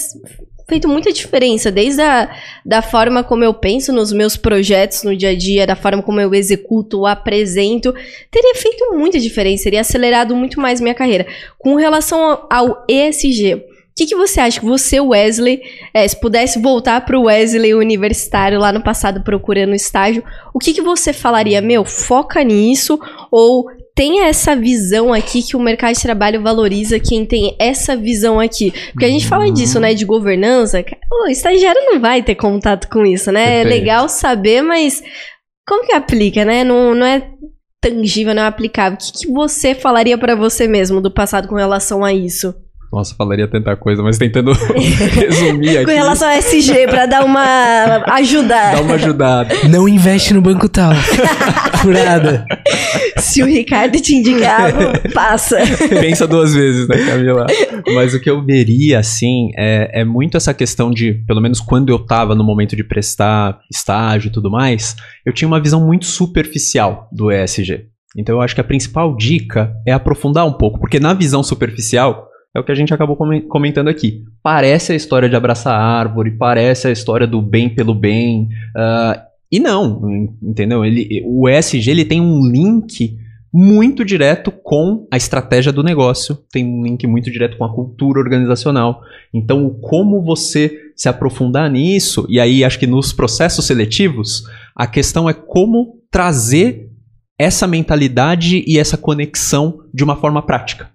feito muita diferença. Desde a da forma como eu penso nos meus projetos no dia a dia, da forma como eu executo, apresento. Teria feito muita diferença, teria acelerado muito mais minha carreira. Com relação ao, ESG. O que, que você acha que você, Wesley, é, se pudesse voltar para o Wesley universitário lá no passado procurando estágio, o que, que você falaria? Meu, foca nisso ou tenha essa visão aqui que o mercado de trabalho valoriza quem tem essa visão aqui. Porque a gente fala disso, né, de governança. O estagiário não vai ter contato com isso, né? É Perfeito. legal saber, mas como que aplica, né? Não, não é tangível, não é aplicável. O que, que você falaria para você mesmo do passado com relação a isso? Nossa, falaria tanta coisa, mas tentando resumir aqui. Com relação a SG, pra dar uma. ajudar. Dá uma ajudada. Não investe no banco tal. Furada. Se o Ricardo te indicava, passa. Pensa duas vezes, né, Camila? Mas o que eu veria, assim, é, é muito essa questão de, pelo menos quando eu tava no momento de prestar estágio e tudo mais, eu tinha uma visão muito superficial do ESG. Então eu acho que a principal dica é aprofundar um pouco, porque na visão superficial, é o que a gente acabou comentando aqui. Parece a história de abraçar a árvore, parece a história do bem pelo bem. Uh, e não, entendeu? Ele, o ESG ele tem um link muito direto com a estratégia do negócio, tem um link muito direto com a cultura organizacional. Então, como você se aprofundar nisso, e aí acho que nos processos seletivos, a questão é como trazer essa mentalidade e essa conexão de uma forma prática.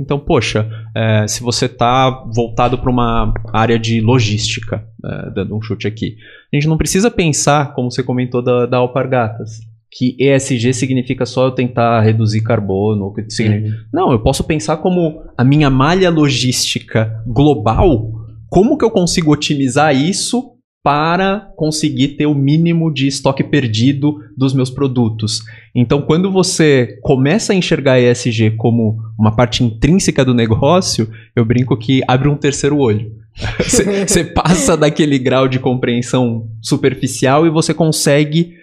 Então, poxa, é, se você está voltado para uma área de logística, é, dando um chute aqui, a gente não precisa pensar, como você comentou da, da Alpargatas, que ESG significa só eu tentar reduzir carbono. Que significa... Uhum. Não, eu posso pensar como a minha malha logística global, como que eu consigo otimizar isso para conseguir ter o mínimo de estoque perdido dos meus produtos. Então, quando você começa a enxergar ESG como uma parte intrínseca do negócio, eu brinco que abre um terceiro olho. Você passa daquele grau de compreensão superficial e você consegue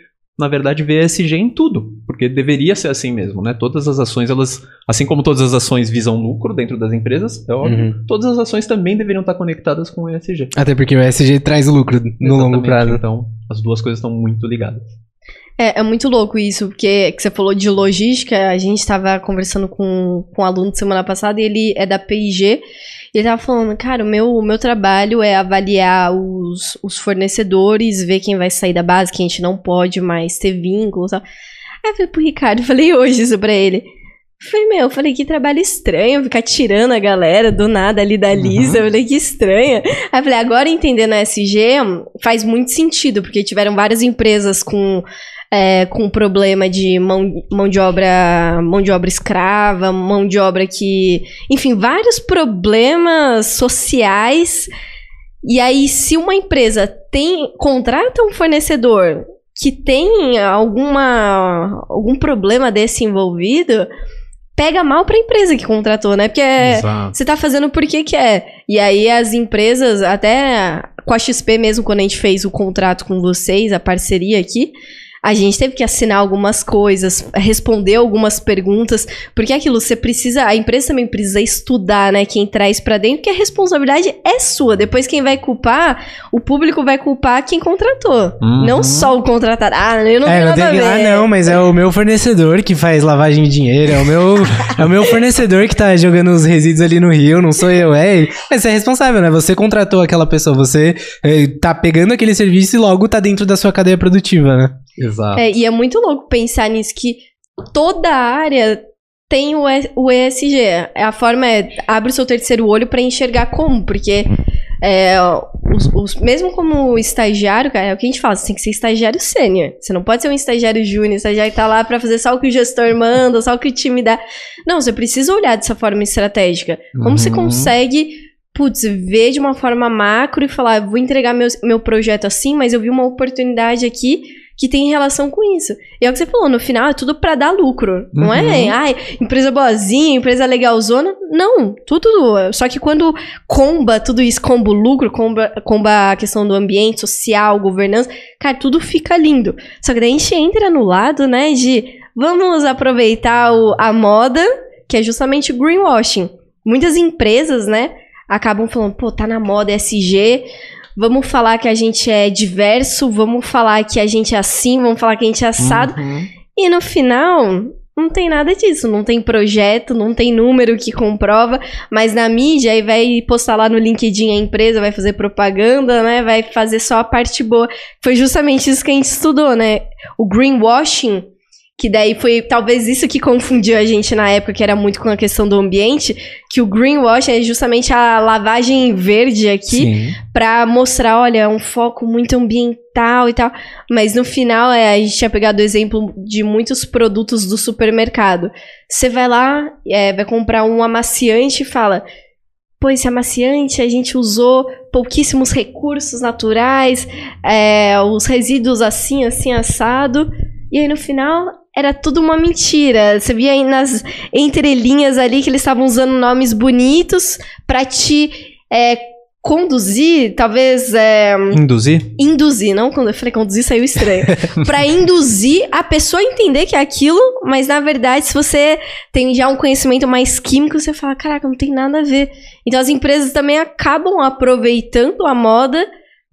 na verdade, ver ESG em tudo, porque deveria ser assim mesmo, né? Todas as ações, elas, assim como todas as ações visam lucro dentro das empresas, é óbvio, uhum. todas as ações também deveriam estar conectadas com o ESG. Até porque o ESG traz lucro no Exatamente, longo prazo. Então, as duas coisas estão muito ligadas. É, é muito louco isso, porque que você falou de logística, a gente estava conversando com, com um aluno semana passada e ele é da PIG, e ele tava falando, cara, o meu, o meu trabalho é avaliar os, os fornecedores, ver quem vai sair da base, que a gente não pode mais ter vínculos. Aí eu falei pro Ricardo, falei hoje isso pra ele. Falei, meu, falei, que trabalho estranho ficar tirando a galera do nada ali da Lisa. Uhum. Eu falei, que estranha. Aí eu falei, agora entendendo a SG faz muito sentido, porque tiveram várias empresas com é, com problema de mão, mão de obra mão de obra escrava, mão de obra que, enfim, vários problemas sociais. E aí, se uma empresa tem contrata um fornecedor que tem alguma algum problema desse envolvido, pega mal para a empresa que contratou, né? Porque Exato. você tá fazendo porque quer. E aí as empresas, até com a XP mesmo, quando a gente fez o contrato com vocês, a parceria aqui, a gente teve que assinar algumas coisas, responder algumas perguntas, porque é aquilo você precisa, a empresa também precisa estudar, né, quem traz para dentro, que a responsabilidade é sua. Depois quem vai culpar, o público vai culpar quem contratou, uhum. não só o contratado. Ah, eu não é, tenho nada ver. Ah, não, mas é o meu fornecedor que faz lavagem de dinheiro, é o meu, é o meu fornecedor que tá jogando os resíduos ali no rio, não sou eu, é. Mas você é responsável, né? Você contratou aquela pessoa, você é, tá pegando aquele serviço e logo tá dentro da sua cadeia produtiva, né? Exato. É, e é muito louco pensar nisso, que toda área tem o, ESG. A forma é, abre o seu terceiro olho para enxergar como, porque é, os, os, mesmo como estagiário, cara, é o que a gente fala, você tem que ser estagiário sênior. Você não pode ser um estagiário júnior, estagiário que tá lá para fazer só o que o gestor manda, só o que o time dá. Não, você precisa olhar dessa forma estratégica. Como uhum. você consegue putz, ver de uma forma macro e falar, vou entregar meu, meu projeto assim, mas eu vi uma oportunidade aqui que tem relação com isso. E é o que você falou, no final é tudo para dar lucro. Uhum. Não é, uhum. ai, empresa boazinha, empresa legalzona. Não, tudo. Só que quando comba tudo isso, comba o lucro, comba, comba a questão do ambiente social, governança, cara, tudo fica lindo. Só que daí a gente entra no lado, né, de vamos aproveitar o, a moda, que é justamente greenwashing. Muitas empresas, né, acabam falando, pô, tá na moda SG, vamos falar que a gente é diverso, vamos falar que a gente é assim, vamos falar que a gente é assado. Uhum. E no final, não tem nada disso, não tem projeto, não tem número que comprova, mas na mídia aí vai postar lá no LinkedIn a empresa, vai fazer propaganda, né? Vai fazer só a parte boa. Foi justamente isso que a gente estudou, né? O greenwashing que daí foi talvez isso que confundiu a gente na época, que era muito com a questão do ambiente, que o greenwash é justamente a lavagem verde aqui para mostrar, olha, é um foco muito ambiental e tal, mas no final é, a gente tinha pegado o exemplo de muitos produtos do supermercado. Você vai lá, é, vai comprar um amaciante e fala, pô, esse amaciante a gente usou pouquíssimos recursos naturais, é, os resíduos assim, assim, assado. E aí no final era tudo uma mentira. Você via aí nas entrelinhas ali que eles estavam usando nomes bonitos pra te é, conduzir, talvez. É, Induzir? induzir, não quando eu falei conduzir saiu estranho. pra induzir a pessoa a entender que é aquilo, mas na verdade, se você tem já um conhecimento mais químico, você fala, caraca, não tem nada a ver. Então as empresas também acabam aproveitando a moda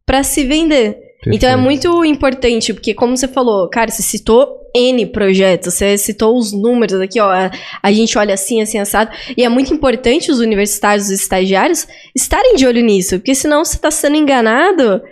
pra se vender. Então é muito importante, porque como você falou, cara, você citou N projetos, você citou os números aqui, ó, a, a gente olha assim, assim, assado, e é muito importante os universitários, os estagiários, estarem de olho nisso, porque senão você está sendo enganado,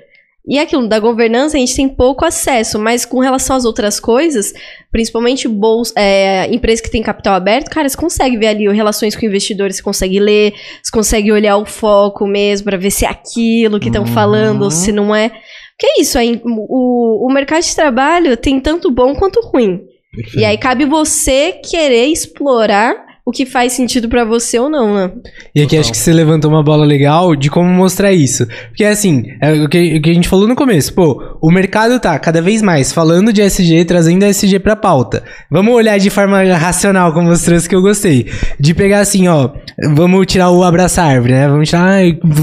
e é aquilo, da governança a gente tem pouco acesso, mas com relação às outras coisas, principalmente bolsa, é, empresas que têm capital aberto, cara, você consegue ver ali relações com investidores, você consegue ler, você consegue olhar o foco mesmo, para ver se é aquilo que estão Uhum. falando, se não é. Que é isso, aí, o, o mercado de trabalho tem tanto bom quanto ruim. E aí cabe você querer explorar o que faz sentido pra você ou não, né? E aqui Total. acho que você levantou uma bola legal de como mostrar isso. Porque assim, é o que, o que a gente falou no começo, pô, o mercado tá cada vez mais falando de SG, trazendo SG pra pauta. Vamos olhar de forma racional, como você trouxe que eu gostei. De pegar assim, ó, vamos tirar o abraçar árvore, né? Vamos tirar,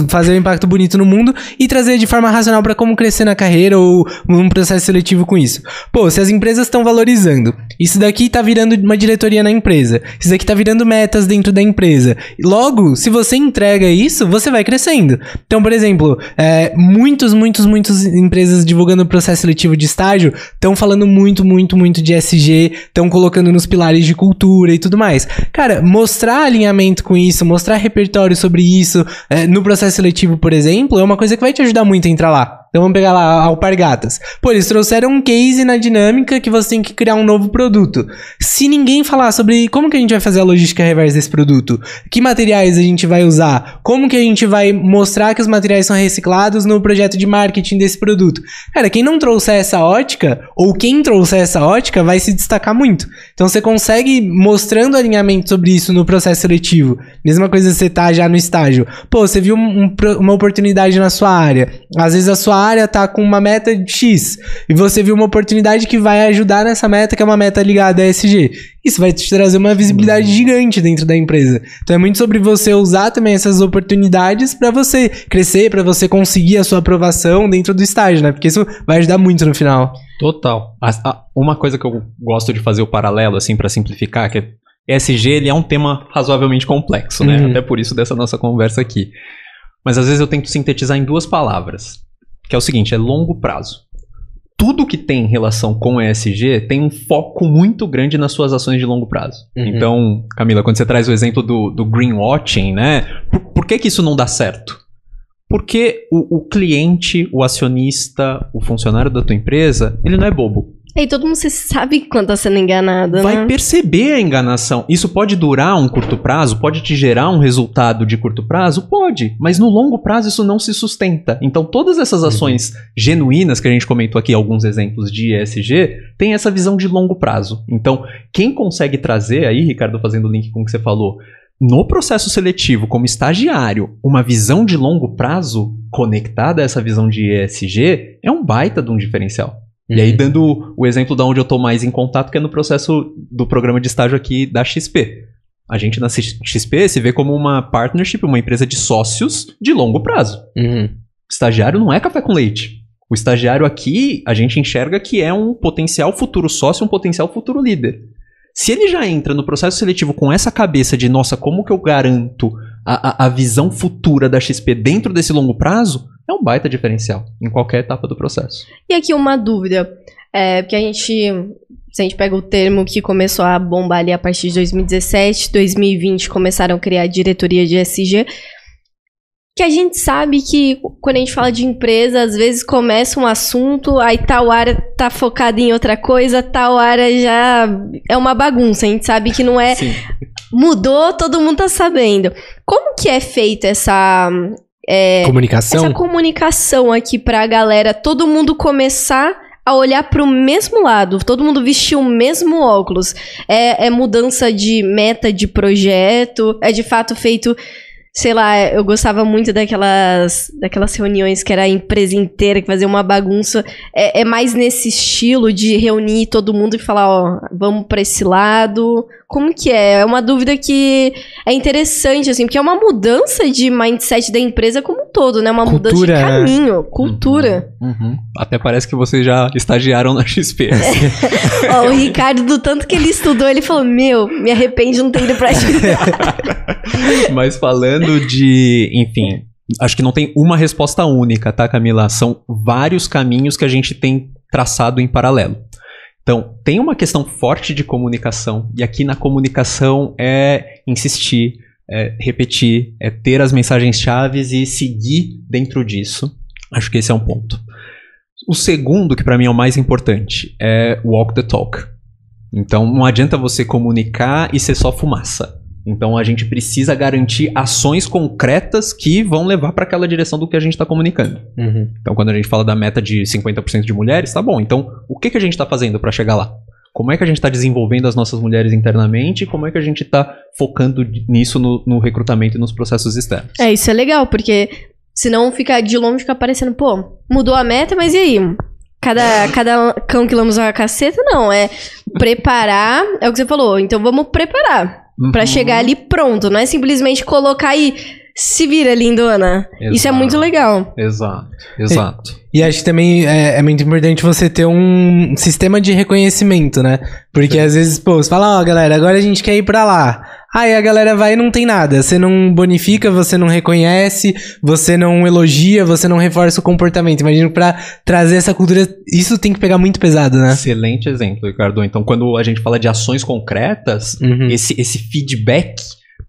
fazer um impacto bonito no mundo e trazer de forma racional pra como crescer na carreira ou um processo seletivo com isso. Pô, se as empresas estão valorizando, isso daqui tá virando uma diretoria na empresa, isso daqui tá virando metas dentro da empresa. Logo, se você entrega isso, você vai crescendo. Então, por exemplo, é, muitos, muitos, muitas empresas divulgando o processo seletivo de estágio estão falando muito, muito, muito de SG, estão colocando nos pilares de cultura e tudo mais. Cara, mostrar alinhamento com isso, mostrar repertório sobre isso é, no processo seletivo, por exemplo, é uma coisa que vai te ajudar muito a entrar lá. Então vamos pegar lá Alpargatas. Pô, eles trouxeram um case na dinâmica que você tem que criar um novo produto. Se ninguém falar sobre como que a gente vai fazer a logística reversa desse produto, que materiais a gente vai usar, como que a gente vai mostrar que os materiais são reciclados no projeto de marketing desse produto. Cara, quem não trouxer essa ótica, ou quem trouxer essa ótica, vai se destacar muito. Então você consegue mostrando alinhamento sobre isso no processo seletivo. Mesma coisa você tá já no estágio. Pô, você viu um- um uma oportunidade na sua área. Às vezes a sua área tá com uma meta de X e você viu uma oportunidade que vai ajudar nessa meta, que é uma meta ligada a SG. Isso vai te trazer uma visibilidade gigante dentro da empresa. Então é muito sobre você usar também essas oportunidades para você crescer, para você conseguir a sua aprovação dentro do estágio, né? Porque isso vai ajudar muito no final. Total. Uma coisa que eu gosto de fazer o paralelo, assim, pra simplificar, que é ESG, ele é um tema razoavelmente complexo, né? Uhum. Até por isso dessa nossa conversa aqui. Mas às vezes eu tento sintetizar em duas palavras, que é o seguinte, é longo prazo. Tudo que tem relação com ESG tem um foco muito grande nas suas ações de longo prazo. Uhum. Então, Camila, quando você traz o exemplo do, do greenwashing, né? Por, por que que isso não dá certo? Porque o, o cliente, o acionista, o funcionário da tua empresa, ele não é bobo. E todo mundo se sabe quando tá sendo enganado, Vai né? perceber a enganação. Isso pode durar um curto prazo, pode te gerar um resultado de curto prazo? Pode, mas no longo prazo isso não se sustenta. Então todas essas ações genuínas que a gente comentou aqui, alguns exemplos de ESG, tem essa visão de longo prazo. Então, quem consegue trazer aí, Ricardo, fazendo o link com o que você falou, no processo seletivo, como estagiário, uma visão de longo prazo conectada a essa visão de ESG, é um baita de um diferencial. E aí, dando o exemplo da onde eu tô mais em contato, que é no processo do programa de estágio aqui da XP. A gente na XP se vê como uma partnership, uma empresa de sócios de longo prazo. Uhum. Estagiário não é café com leite. O estagiário aqui, a gente enxerga que é um potencial futuro sócio, um potencial futuro líder. Se ele já entra no processo seletivo com essa cabeça de, nossa, como que eu garanto a, a, a visão futura da XP dentro desse longo prazo, é um baita diferencial em qualquer etapa do processo. E aqui uma dúvida. É, porque a gente. Se a gente pega o termo que começou a bombar ali a partir de 2017, 2020 começaram a criar a diretoria de SG. Que a gente sabe que quando a gente fala de empresa, às vezes começa um assunto, aí tal área tá focada em outra coisa, tal área já é uma bagunça. A gente sabe que não é Sim. mudou, todo mundo tá sabendo. Como que é feita essa é, Comunicação? essa comunicação aqui pra galera, todo mundo começar a olhar pro mesmo lado, todo mundo vestir o mesmo óculos. É, é mudança de meta de projeto, é de fato feito sei lá, eu gostava muito daquelas, daquelas reuniões que era a empresa inteira que fazia uma bagunça. É, é mais nesse estilo de reunir todo mundo e falar, ó, vamos pra esse lado. Como que é? É uma dúvida que é interessante, assim, porque é uma mudança de mindset da empresa como um todo, né? Uma mudança de Cultura, né? caminho, cultura. Uhum. Até parece que vocês já estagiaram na XP. Ó, o Ricardo, do tanto que ele estudou, ele falou, meu, me arrependo de não ter ido pra Mas falando de, enfim, acho que não tem uma resposta única, tá, Camila? São vários caminhos que a gente tem traçado em paralelo. Então, tem uma questão forte de comunicação, e aqui na comunicação é insistir, é repetir, é ter as mensagens chaves e seguir dentro disso. Acho que esse é um ponto. O segundo, que para mim é o mais importante, é walk the talk. Então, não adianta você comunicar e ser só fumaça. Então, a gente precisa garantir ações concretas que vão levar para aquela direção do que a gente está comunicando. Uhum. Então, quando a gente fala da meta de 50% de mulheres, tá bom. Então, o que, que a gente está fazendo para chegar lá? Como é que a gente está desenvolvendo as nossas mulheres internamente? E como é que a gente está focando nisso no, no recrutamento e nos processos externos? É, isso é legal, porque senão fica de longe fica parecendo, pô, mudou a meta, mas e aí? Cada, cada cão que lamos a caceta, não. É preparar, é o que você falou. Então vamos preparar. Pra Uhum. chegar ali pronto. Não é simplesmente colocar e se vira, lindona. Isso é Exato. muito legal. Exato, exato. E acho que também é, é muito importante você ter um sistema de reconhecimento, né? Porque às vezes, pô, você fala, ó, galera, agora a gente quer ir pra lá. Aí a galera vai e não tem nada. Você não bonifica, você não reconhece, você não elogia, você não reforça o comportamento. Imagino que pra trazer essa cultura, isso tem que pegar muito pesado, né? Excelente exemplo, Ricardo. Então, quando a gente fala de ações concretas, Uhum. esse, esse feedback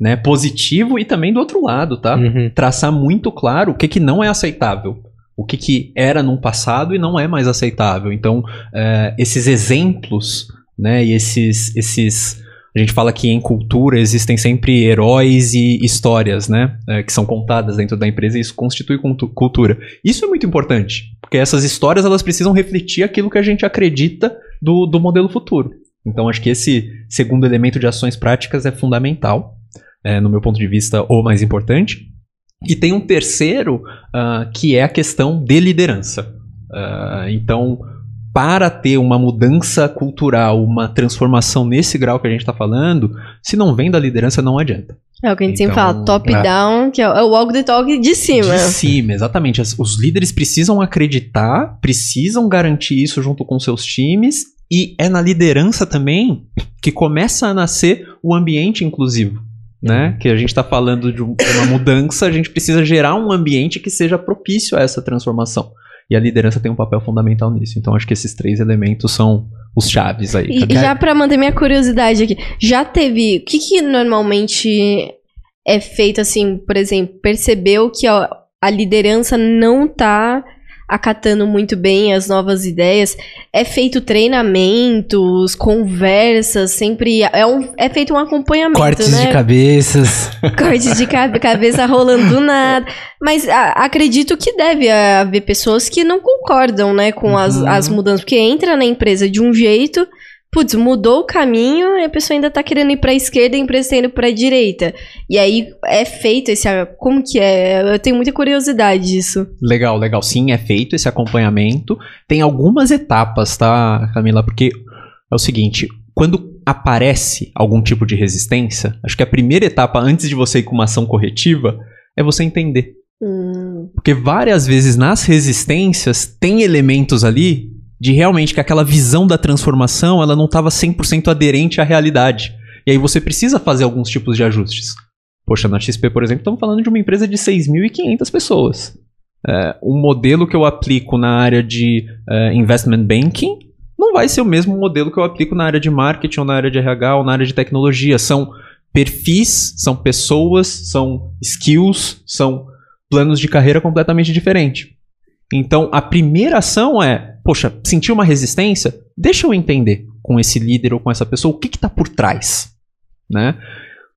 né, positivo e também do outro lado, tá? Uhum. Traçar muito claro o que, que não é aceitável. O que, que era no passado e não é mais aceitável. Então, é, esses exemplos, né, e esses, esses. A gente fala que em cultura existem sempre heróis e histórias, né, é, que são contadas dentro da empresa e isso constitui cultu- cultura. Isso é muito importante, porque essas histórias elas precisam refletir aquilo que a gente acredita do, do modelo futuro. Então, acho que esse segundo elemento de ações práticas é fundamental, é, no meu ponto de vista, o mais importante. E tem um terceiro, ah, que é a questão de liderança. Ah, então, para ter uma mudança cultural, uma transformação nesse grau que a gente está falando, se não vem da liderança, não adianta. É o que a gente sempre Então, fala, top é. down, que é o walk the talk de cima. De cima, exatamente. As- os líderes precisam acreditar, precisam garantir isso junto com seus times, e é na liderança também que começa a nascer o ambiente inclusivo. Né? Que a gente está falando de um- de uma mudança, a gente precisa gerar um ambiente que seja propício a essa transformação. E a liderança tem um papel fundamental nisso. Então, acho que esses três elementos são os chaves aí. E já pra manter minha curiosidade aqui, já teve. O que, que normalmente é feito assim, por exemplo, percebeu que a, a liderança não tá acatando muito bem as novas ideias? É feito treinamentos, conversas, sempre. É, um, é feito um acompanhamento, Cortes né? de cabeças. Cortes de cabe- cabeça rolando do nada. Mas a- acredito que deve haver pessoas que não concordam, né, com as, Uhum. as mudanças. Porque entra na empresa de um jeito, putz, mudou o caminho e a pessoa ainda tá querendo ir pra esquerda e a empresa tá indo pra direita. E aí é feito esse. Como que é? Eu tenho muita curiosidade disso. Legal, legal. Sim, é feito esse acompanhamento. Tem algumas etapas, tá, Camila? Porque é o seguinte: quando aparece algum tipo de resistência, acho que a primeira etapa antes de você ir com uma ação corretiva é você entender. Hum, Porque várias vezes nas resistências tem elementos ali de realmente que aquela visão da transformação ela não estava 100% aderente à realidade. E aí você precisa fazer alguns tipos de ajustes. Poxa, na XP, por exemplo, estamos falando de uma empresa de 6.500 pessoas. É, um modelo que eu aplico na área de é, investment banking não vai ser o mesmo modelo que eu aplico na área de marketing, ou na área de RH, ou na área de tecnologia. São perfis, são pessoas, são skills, são planos de carreira completamente diferentes. Então, a primeira ação é, poxa, sentir uma resistência? Deixa eu entender com esse líder ou com essa pessoa o que está por trás, né?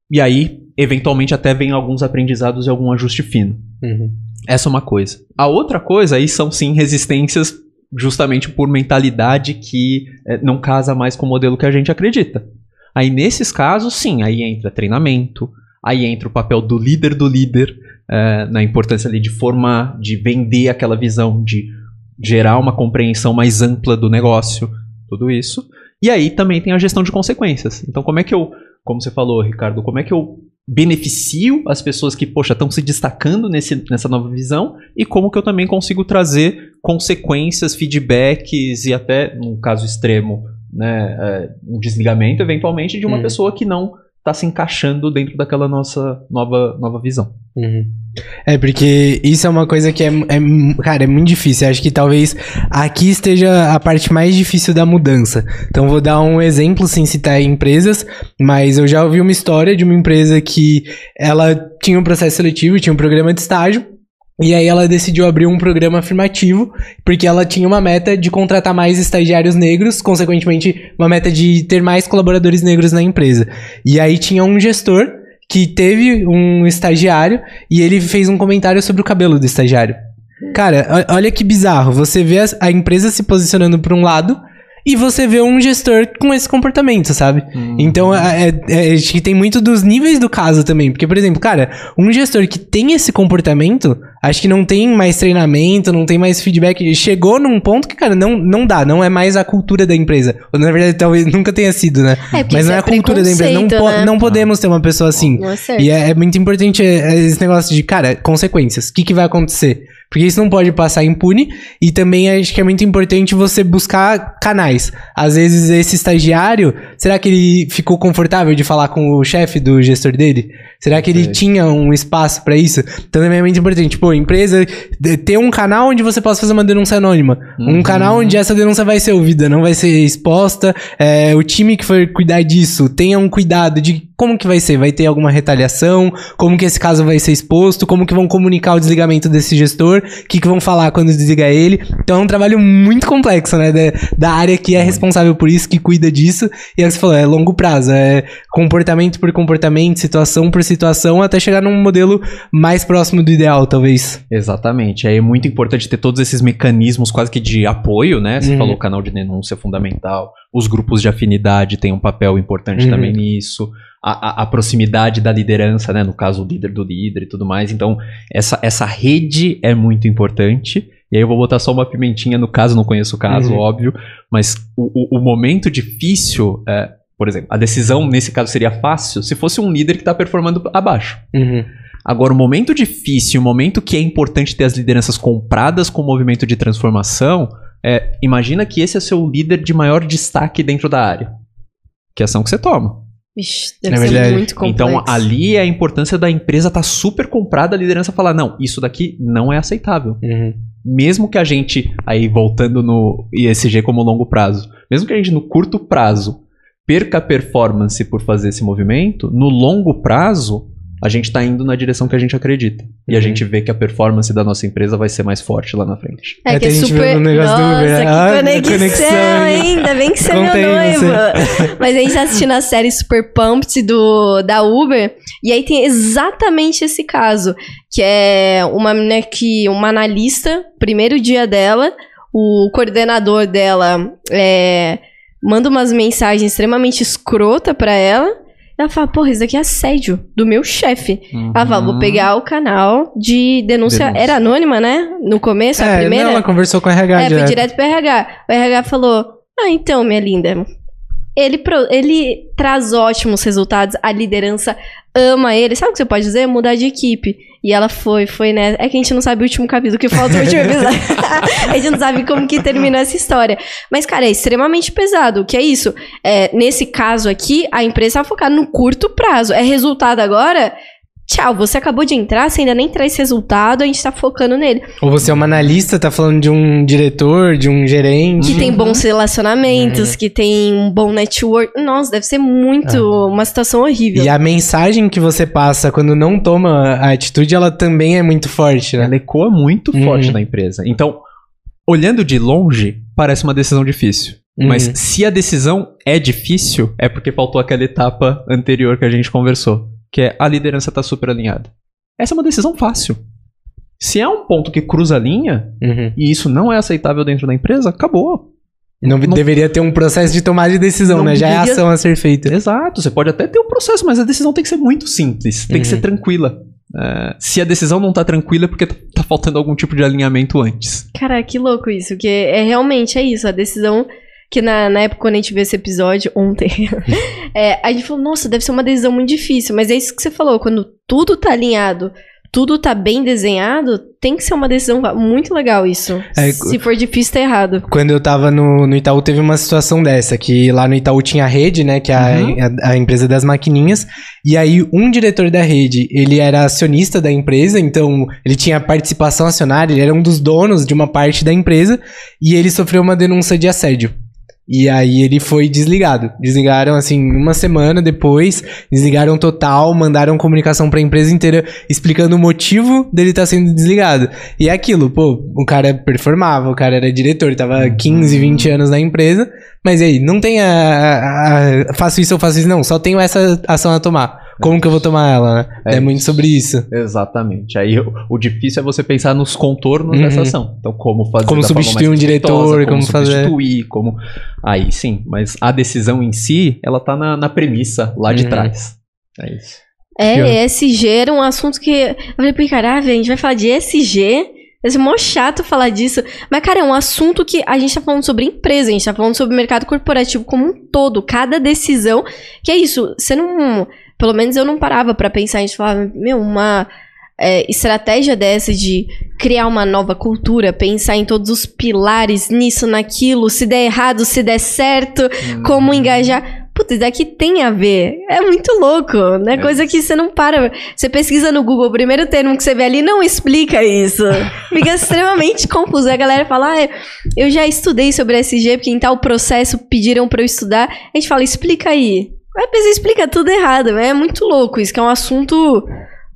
E aí, eventualmente, até vem alguns aprendizados e algum ajuste fino. Uhum. Essa é uma coisa. A outra coisa aí são sim resistências justamente por mentalidade que eh, não casa mais com o modelo que a gente acredita. Aí nesses casos, sim, aí entra treinamento, Aí entra o papel do líder do líder, é, na importância ali de formar, de vender aquela visão, de gerar uma compreensão mais ampla do negócio, tudo isso. E aí também tem a gestão de consequências. Então, como é que eu, como você falou, Ricardo, como é que eu beneficio as pessoas que, poxa, estão se destacando nesse, nessa nova visão e como que eu também consigo trazer consequências, feedbacks e até, num caso extremo, né, é, um desligamento eventualmente de uma Uhum. pessoa que não está se encaixando dentro daquela nossa nova, nova visão. Uhum. É, porque isso é uma coisa que é, é- Cara, é muito difícil. Acho que talvez aqui esteja a parte mais difícil da mudança. Então, vou dar um exemplo sem citar empresas, mas eu já ouvi uma história de uma empresa que ela tinha um processo seletivo, tinha um programa de estágio. E aí ela decidiu abrir um programa afirmativo, porque ela tinha uma meta de contratar mais estagiários negros, consequentemente, uma meta de ter mais colaboradores negros na empresa. E aí tinha um gestor que teve um estagiário e ele fez um comentário sobre o cabelo do estagiário. Cara, olha que bizarro. Você vê a empresa se posicionando por um lado e você vê um gestor com esse comportamento, sabe? Então, é, é- acho que tem muito dos níveis do caso também. Porque, por exemplo, cara, um gestor que tem esse comportamento, acho que não tem mais treinamento, não tem mais feedback. Chegou num ponto que, cara, não, não dá, não é mais a cultura da empresa. Ou, na verdade, talvez nunca tenha sido, né? É, Mas não é é a cultura da empresa. Não, po- né? não podemos ter uma pessoa assim. É. E é, é muito importante é, é, esse negócio de, cara, consequências. O que, que vai acontecer? Porque isso não pode passar impune. E também acho que é muito importante você buscar canais. Às vezes, esse estagiário, será que ele ficou confortável de falar com o chefe do gestor dele? Será que ele Sei. tinha um espaço pra isso? Então também é muito importante. Pô, empresa, de- ter um canal onde você possa fazer uma denúncia anônima. Um Uhum. canal onde essa denúncia vai ser ouvida, não vai ser exposta. É, o time que for cuidar disso, tenha um cuidado de como que vai ser. Vai ter alguma retaliação? Como que esse caso vai ser exposto? Como que vão comunicar o desligamento desse gestor? O que, que vão falar quando desligar ele? Então é um trabalho muito complexo, né? Da, da área que é responsável por isso, que cuida disso. E que você falou, é longo prazo. É comportamento por comportamento, situação por situação, até chegar num modelo mais próximo do ideal, talvez. Exatamente. Aí é muito importante ter todos esses mecanismos quase que de apoio, né? Você Uhum. falou o canal de denúncia é fundamental. Os grupos de afinidade têm um papel importante Uhum. também nisso. A, a- proximidade da liderança, né? No caso, o líder do líder e tudo mais. Então, essa, essa rede é muito importante. E aí eu vou botar só uma pimentinha no caso, não conheço o caso, Uhum. óbvio. Mas o, o- o momento difícil, é, por exemplo, a decisão nesse caso seria fácil se fosse um líder que está performando abaixo. Uhum. Agora, o momento difícil, o momento que é importante ter as lideranças compradas com o movimento de transformação, é, imagina que esse é o seu líder de maior destaque dentro da área. Que ação que você toma. Vixe, deve É ser muito complexo. Então, ali é a importância da empresa estar super comprada, a liderança falar, não, isso daqui não é aceitável. Uhum. Mesmo que a gente, aí voltando no ISG como longo prazo, mesmo que a gente no curto prazo perca a performance por fazer esse movimento, no longo prazo a gente está indo na direção que a gente acredita. E a Uhum. gente vê que a performance da nossa empresa vai ser mais forte lá na frente. É que Até é a gente super. viu no negócio do Nossa, Uber, né? que Ah, conexão, conexão? Ainda bem que você é meu noivo. Mas a gente tá assistindo a série Super Pumped do, da Uber. E aí tem exatamente esse caso. Que é uma menina que. Uma analista, primeiro dia dela, o coordenador dela é, manda umas mensagens extremamente escrota pra ela. Ela fala, porra, isso daqui é assédio do meu chefe. Ela fala, vou pegar o canal de denúncia. Denúncia. Era anônima, né? No começo, a É, primeira. não, ela conversou com o RH É, foi direto. direto pro RH. O RH falou: Ah, então, minha linda. Ele, pro- ele traz ótimos resultados, a liderança ama ele. Sabe o que você pode dizer? Mudar de equipe. E ela foi, foi, né? É que a gente não sabe o último capítulo, que falta o último episódio. a gente não sabe como que terminou essa história. Mas, cara, é extremamente pesado. O que é isso? É, nesse caso aqui, a empresa vai focar no curto prazo. É resultado agora? Tchau, você acabou de entrar, você ainda nem traz resultado, a gente tá focando nele. Ou você é uma analista, tá falando de um diretor, de um gerente. Que tem bons relacionamentos, Uhum. que tem um bom network. Nossa, deve ser muito uma situação horrível. E a mensagem que você passa quando não toma a atitude, ela também é muito forte, né? Ela ecoa muito Uhum. forte na empresa. Então, olhando de longe, parece uma decisão difícil. Mas Uhum. se a decisão é difícil, é porque faltou aquela etapa anterior que a gente conversou, que é a liderança tá super alinhada. Essa é uma decisão fácil. Se é um ponto que cruza a linha Uhum. e isso não é aceitável dentro da empresa, acabou. Não, Não- deveria ter um processo de tomada de decisão, né? Já é a deveria- ação a ser feita. Exato, você pode até ter um processo, mas a decisão tem que ser muito simples, tem que Uhum. ser tranquila. É, se a decisão não tá tranquila é porque tá, tá faltando algum tipo de alinhamento antes. Cara, que louco isso, que é realmente é isso, a decisão que na, na época quando a gente viu esse episódio, ontem, é, a gente falou, nossa, deve ser uma decisão muito difícil, mas é isso que você falou, quando tudo tá alinhado, tudo tá bem desenhado, tem que ser uma decisão muito legal isso. É, Se for difícil, tá errado. Quando eu tava no, no Itaú, teve uma situação dessa, que lá no Itaú tinha a rede, né, que é a, Uhum. a, a empresa das maquininhas, e aí um diretor da rede, ele era acionista da empresa, então ele tinha participação acionária, ele era um dos donos de uma parte da empresa, e ele sofreu uma denúncia de assédio. E aí ele foi desligado. Desligaram, assim, uma semana depois, desligaram total, mandaram comunicação pra empresa inteira explicando o motivo dele estar sendo desligado. E é aquilo, pô, o cara performava, o cara era diretor, tava 15, 20 anos na empresa, mas aí, não tem a, a- a- faço isso ou faço isso, não, só tenho essa ação a tomar. Como que eu vou tomar ela, né? É É, muito sobre isso. Exatamente. Aí o, o difícil é você pensar nos contornos Uhum. dessa ação. Então, como fazer Como substituir um diretor, respeitosa, como fazer- substituir, como aí sim. Mas a decisão em si, ela tá na, na premissa lá de Uhum. trás. É isso. É, ESG era um assunto que. Eu falei pro cara, ah, a gente vai falar de ESG. Vai ser mó chato falar disso. Mas, cara, é um assunto que a gente tá falando sobre empresa, a gente tá falando sobre o mercado corporativo como um todo. Cada decisão. Que é isso, você não. Pelo menos eu não parava pra pensar, a gente falava, meu, uma. é, estratégia dessa de criar uma nova cultura, pensar em todos os pilares, nisso, naquilo, se der errado, se der certo, Uhum. como engajar. Putz, isso daqui tem a ver. É muito louco, né? É Coisa que você não para. Você pesquisa no Google, o primeiro termo que você vê ali não explica isso. Fica extremamente confuso. A galera fala, ah, eu já estudei sobre SG, porque em tal processo pediram pra eu estudar. A gente fala, explica aí. Pessoa explica tudo errado. É muito louco isso, que é um assunto,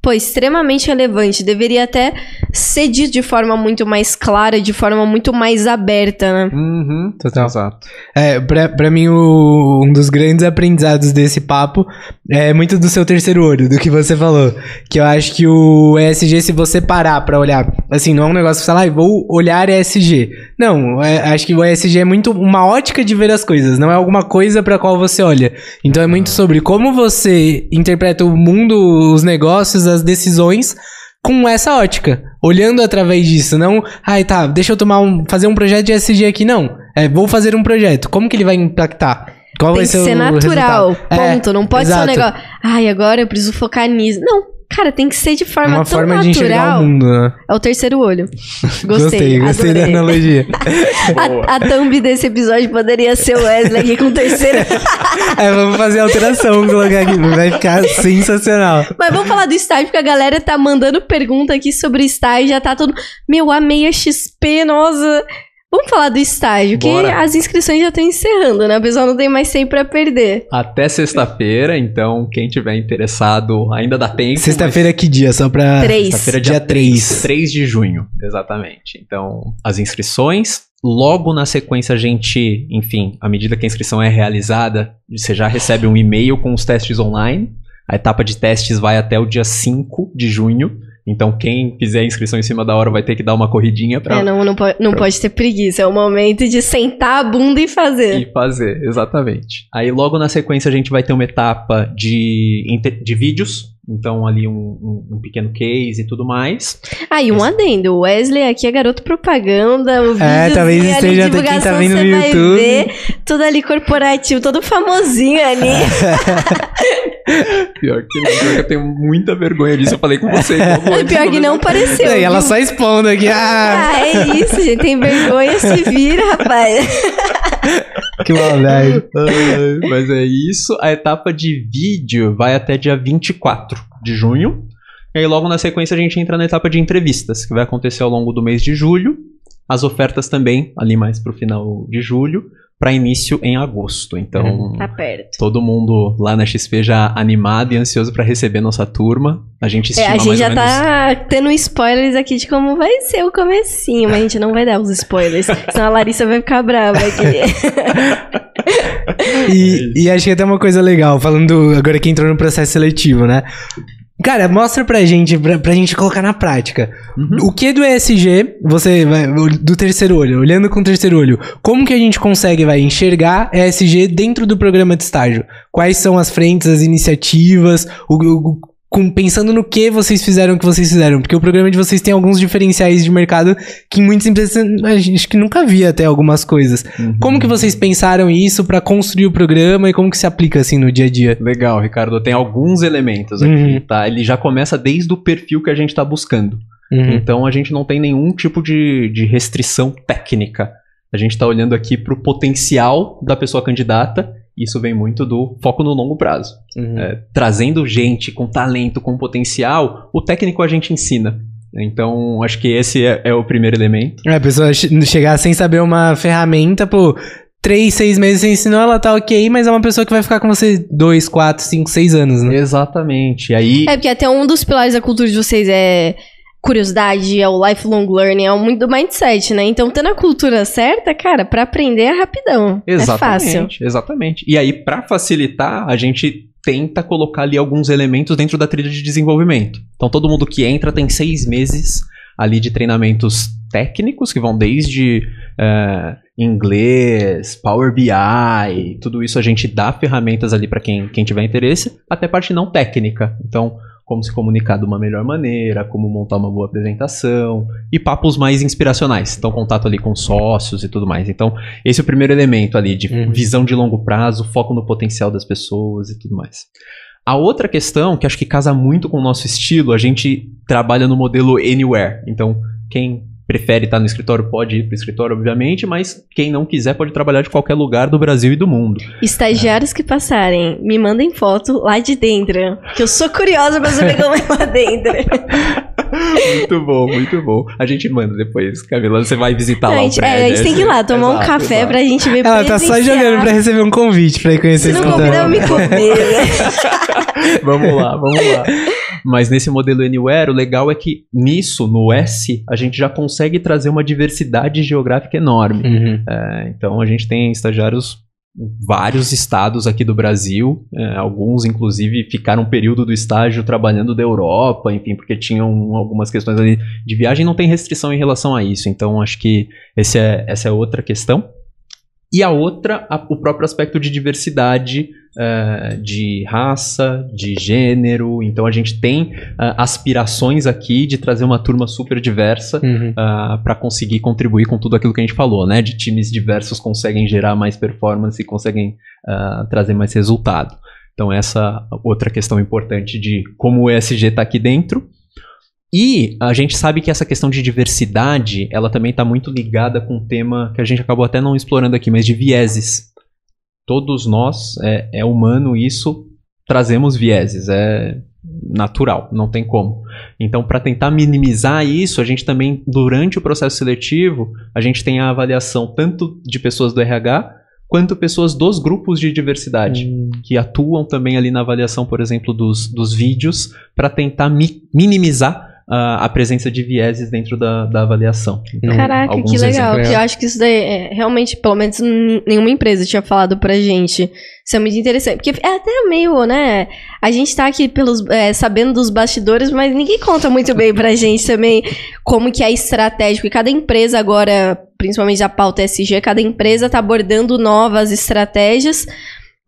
pô, extremamente relevante. Deveria até ser dito de forma muito mais clara, de forma muito mais aberta, né? Uhum. Total. Exato. É, pra, pra mim, o- um dos grandes aprendizados desse papo é muito do seu terceiro olho, do que você falou. Que eu acho que o ESG, se você parar pra olhar, assim, não é um negócio que você fala, ah, vou olhar ESG. Não, é- acho que o ESG é muito uma ótica de ver as coisas, não é alguma coisa pra qual você olha. Então é muito sobre como você interpreta o mundo, os negócios, as decisões com essa ótica, olhando através disso, não, ai tá, deixa eu tomar um, fazer um projeto de ESG aqui, não. É, vou fazer um projeto, como que ele vai impactar? Qual Tem vai ser, ser o natural, resultado? É, ponto. não pode ser exato. um negócio, ai, agora eu preciso focar nisso. Não, cara, tem que ser de forma uma tão forma de enxergar natural. o mundo, né? É o terceiro olho. Gostei, gostei, gostei da analogia. A, a thumb desse episódio poderia ser o Wesley aqui com o terceiro. é, vamos fazer alteração, colocar aqui, vai ficar sensacional. Mas vamos falar do estágio, porque a galera tá mandando pergunta aqui sobre estágio, já tá todo. Meu, amei a XP, nossa. Vamos falar do estágio, que Bora. as inscrições já estão encerrando, né? O pessoal não tem mais tempo pra perder. Até sexta-feira, então quem tiver interessado ainda dá tempo. Sexta-feira que dia? Só pra... Três. Sexta-feira, Dia dia 3. 3. 3 de junho, exatamente. Então, as inscrições. Logo na sequência, a gente, enfim, à medida que a inscrição é realizada, você já recebe um e-mail com os testes online. A etapa de testes vai até o dia 5 de junho. Então, quem fizer a inscrição em cima da hora vai ter que dar uma corridinha pra É, não, não, pode, não pode ter preguiça. É o momento de sentar a bunda e fazer. e fazer, exatamente. Aí logo na sequência a gente vai ter uma etapa de, de vídeos. Então, ali um, um- um pequeno case e tudo mais. Ah, e um adendo. O Wesley aqui é garoto propaganda. O É, talvez esteja até quem tá vendo no YouTube. ver tudo ali corporativo, todo famosinho ali. Pior que, não, pior que eu tenho muita vergonha disso. Eu falei com você. antes, Pior que não pareceu. E ela só expondo aqui. Ah, Ah, é isso, gente. Tem vergonha, se vira, rapaz. que maldade. Mas é isso. A etapa de vídeo vai até dia 24 de junho. E aí, logo na sequência, a gente entra na etapa de entrevistas, que vai acontecer ao longo do mês de julho. As ofertas também, ali mais pro final de julho, para início em agosto. Então, Tá perto. todo mundo lá na XP já animado e ansioso para receber nossa turma. A gente É, estima a gente mais já ou menos... tá tendo spoilers aqui de como vai ser o comecinho, mas a gente não vai dar os spoilers, senão a Larissa vai ficar brava aqui. E, e acho que até uma coisa legal, falando agora que entrou no processo seletivo, né? Cara, mostra pra gente, pra, pra gente colocar na prática. Uhum. O que do ESG, você vai, do terceiro olho, olhando com o terceiro olho, como que a gente consegue, vai, enxergar ESG dentro do programa de estágio? Quais são as frentes, as iniciativas, o, o- com- pensando no que vocês fizeram o que vocês fizeram? Porque o programa de vocês tem alguns diferenciais de mercado que muitas empresas a gente que nunca via até algumas coisas. Uhum. Como que vocês pensaram isso pra construir o programa e como que se aplica assim no dia a dia? Legal, Ricardo. Tem alguns elementos aqui, Uhum. tá? Ele já começa desde o perfil que a gente está buscando. Uhum. Então a gente não tem nenhum tipo de, de restrição técnica. A gente está olhando aqui para o potencial da pessoa candidata. Isso vem muito do foco no longo prazo. Uhum. É, trazendo gente com talento, com potencial, o técnico a gente ensina. Então, acho que esse é, é o primeiro elemento. É, a pessoa che- chegar sem saber uma ferramenta, pô, três, seis meses você ensinou, ela tá ok, mas é uma pessoa que vai ficar com você dois, quatro, cinco, seis anos, né? Exatamente. E aí, É porque até um dos pilares da cultura de vocês é curiosidade, é o lifelong learning, é muito do mindset, né? Então, tendo a cultura certa, cara, pra aprender é rapidão. É fácil. Exatamente, exatamente. E aí, para facilitar, a gente tenta colocar ali alguns elementos dentro da trilha de desenvolvimento. Então, todo mundo que entra tem seis meses ali de treinamentos técnicos, que vão desde eh, inglês, Power BI, tudo isso a gente dá ferramentas ali para quem, quem tiver interesse, até parte não técnica. Então, como se comunicar de uma melhor maneira, como montar uma boa apresentação e papos mais inspiracionais. Então, contato ali com sócios e tudo mais. Então, esse é o primeiro elemento ali de Uhum. visão de longo prazo, foco no potencial das pessoas e tudo mais. A outra questão, que acho que casa muito com o nosso estilo, a gente trabalha no modelo Anywhere. Então, quem prefere estar no escritório pode ir para o escritório, obviamente, mas quem não quiser pode trabalhar de qualquer lugar do Brasil e do mundo. Estagiários que passarem, me mandem foto lá de dentro. Que eu sou curiosa pra saber como é lá dentro. muito bom, muito bom. A gente manda depois, Camila, você vai visitar Não, lá a o gente, prédio. é, a gente tem que ir lá tomar um Exato, café exato. pra gente ver Ela tá só jogando pra receber um convite pra ir conhecer Se esse não convidar, eu me comer. né? vamos lá, vamos lá. Mas nesse modelo Anywhere, o legal é que nisso, no S, a gente já consegue trazer uma diversidade geográfica enorme. Uhum. É, então a gente tem estagiários vários estados aqui do Brasil, é, alguns inclusive ficaram um período do estágio trabalhando da Europa, enfim, porque tinham algumas questões ali de viagem, não tem restrição em relação a isso. Então acho que esse é, essa é outra questão. E a outra, a- o próprio aspecto de diversidade é, de raça, de gênero. Então a gente tem é, aspirações aqui de trazer uma turma super diversa Uhum. para conseguir contribuir com tudo aquilo que a gente falou, né? De times diversos conseguem gerar mais performance e conseguem trazer mais resultado. Então essa outra questão importante de como o ESG está aqui dentro. E a gente sabe que essa questão de diversidade, ela também está muito ligada com um tema que a gente acabou até não explorando aqui, mas de vieses. Todos nós, é, é humano isso, trazemos vieses, é natural, não tem como. Então, para tentar minimizar isso, a gente também, durante o processo seletivo, a gente tem a avaliação tanto de pessoas do RH quanto pessoas dos grupos de diversidade, que atuam também ali na avaliação, por exemplo, dos, dos vídeos, para tentar mi- minimizar ah, a presença de vieses dentro da, da avaliação. Então, Caraca, que legal. exemplos. Eu acho que isso daí, é, realmente, pelo menos nenhuma empresa tinha falado pra gente. Isso é muito interessante. Porque é até meio, né? A gente tá aqui pelos, é, sabendo dos bastidores, mas ninguém conta muito bem pra gente também como que é estratégico. E cada empresa agora, principalmente a pauta SG, cada empresa tá abordando novas estratégias.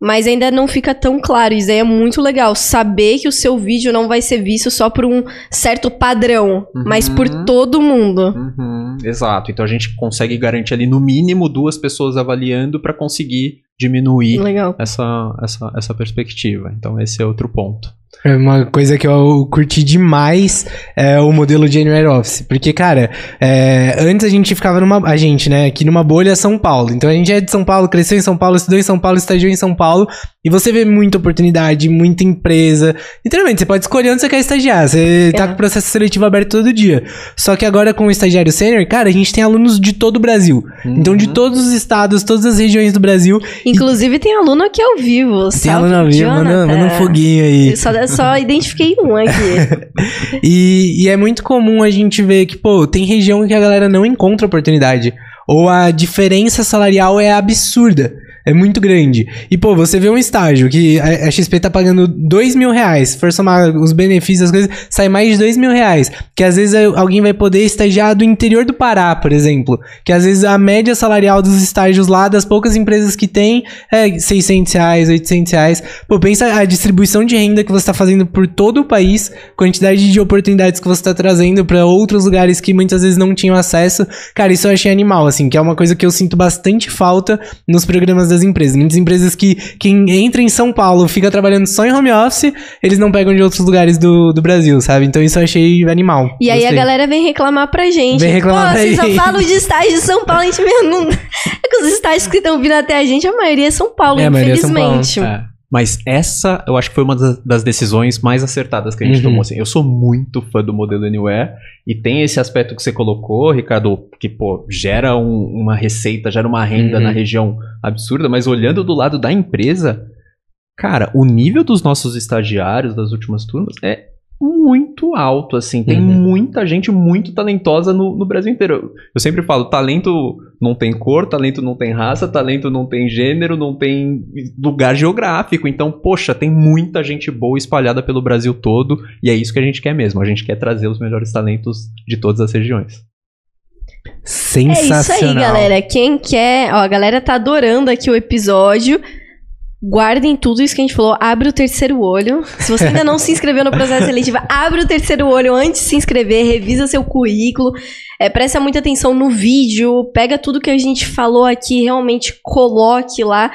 Mas ainda não fica tão claro. Isso aí é muito legal. Saber que o seu vídeo não vai ser visto só por um certo padrão, mas por Uhum. todo mundo. Uhum, exato. Então a gente consegue garantir ali no mínimo duas pessoas avaliando para conseguir diminuir Legal. essa, essa, essa perspectiva. Então esse é outro ponto. É Uma coisa que eu curti demais é o modelo de Anywhere Office. Porque, cara, é, antes a gente ficava numa. A gente, né? Aqui numa bolha São Paulo. Então a gente é de São Paulo, cresceu em São Paulo, estudou em São Paulo, estagiou em São Paulo. E você vê muita oportunidade, muita empresa. Literalmente, você pode escolher onde você quer estagiar. Você tá É. com o processo seletivo aberto todo dia. Só que agora com o estagiário sênior, cara, a gente tem alunos de todo o Brasil. Então, de Uhum. todos os estados, todas as regiões do Brasil. Inclusive tem aluno aqui ao vivo. Tem salve, aluno ao vivo, manda, manda um foguinho aí. Eu Só, só identifiquei um aqui. E, e é muito comum a gente ver que, pô, tem região que a galera não encontra oportunidade. Ou a diferença salarial é absurda. É muito grande. E, pô, você vê um estágio que a, XP tá pagando dois mil reais. Se for somar os benefícios, as coisas, sai mais de dois mil reais. Que às vezes alguém vai poder estagiar do interior do Pará, por exemplo. Que às vezes a média salarial dos estágios lá, das poucas empresas que tem, é 600 reais, 800 reais. Pô, pensa a distribuição de renda que você tá fazendo por todo o país, quantidade de oportunidades que você tá trazendo para outros lugares que muitas vezes não tinham acesso. Cara, isso eu achei animal, assim, que é uma coisa que eu sinto bastante falta nos programas das empresas. Muitas empresas que quem entra em São Paulo fica trabalhando só em home office, eles não pegam de outros lugares do, do Brasil, sabe? Então isso eu achei animal. E aí Gostei. a galera vem reclamar pra gente. Vem reclamar Pô, pra vocês só gente. falam de estágio de São Paulo, a gente mesmo não... É que os estágios que estão vindo até a gente, a maioria é São Paulo, É, a maioria é São infelizmente. É. Mas essa, eu acho que foi uma das- decisões mais acertadas que a gente Uhum. tomou. Assim. Eu sou muito fã do modelo Anywhere e tem esse aspecto que você colocou, Ricardo, que pô, gera um- uma receita, gera uma renda Uhum. na região absurda, mas olhando do lado da empresa, cara, o nível dos nossos estagiários das últimas turmas é muito alto, assim. Tem Uhum. muita gente muito talentosa no, no Brasil inteiro. Eu sempre falo, talento não tem cor, talento não tem raça, talento não tem gênero, não tem lugar geográfico. Então, poxa, tem muita gente boa espalhada pelo Brasil todo e é isso que a gente quer mesmo. A gente quer trazer os melhores talentos de todas as regiões. É Sensacional. isso aí, galera. Quem quer... Ó, a galera tá adorando aqui o episódio. Guardem tudo isso que a gente falou. Abre o terceiro olho. Se você ainda não se inscreveu no processo seletivo, abre o terceiro olho antes de se inscrever. Revisa seu currículo. É, presta muita atenção no vídeo. Pega tudo que a gente falou aqui. Realmente coloque lá.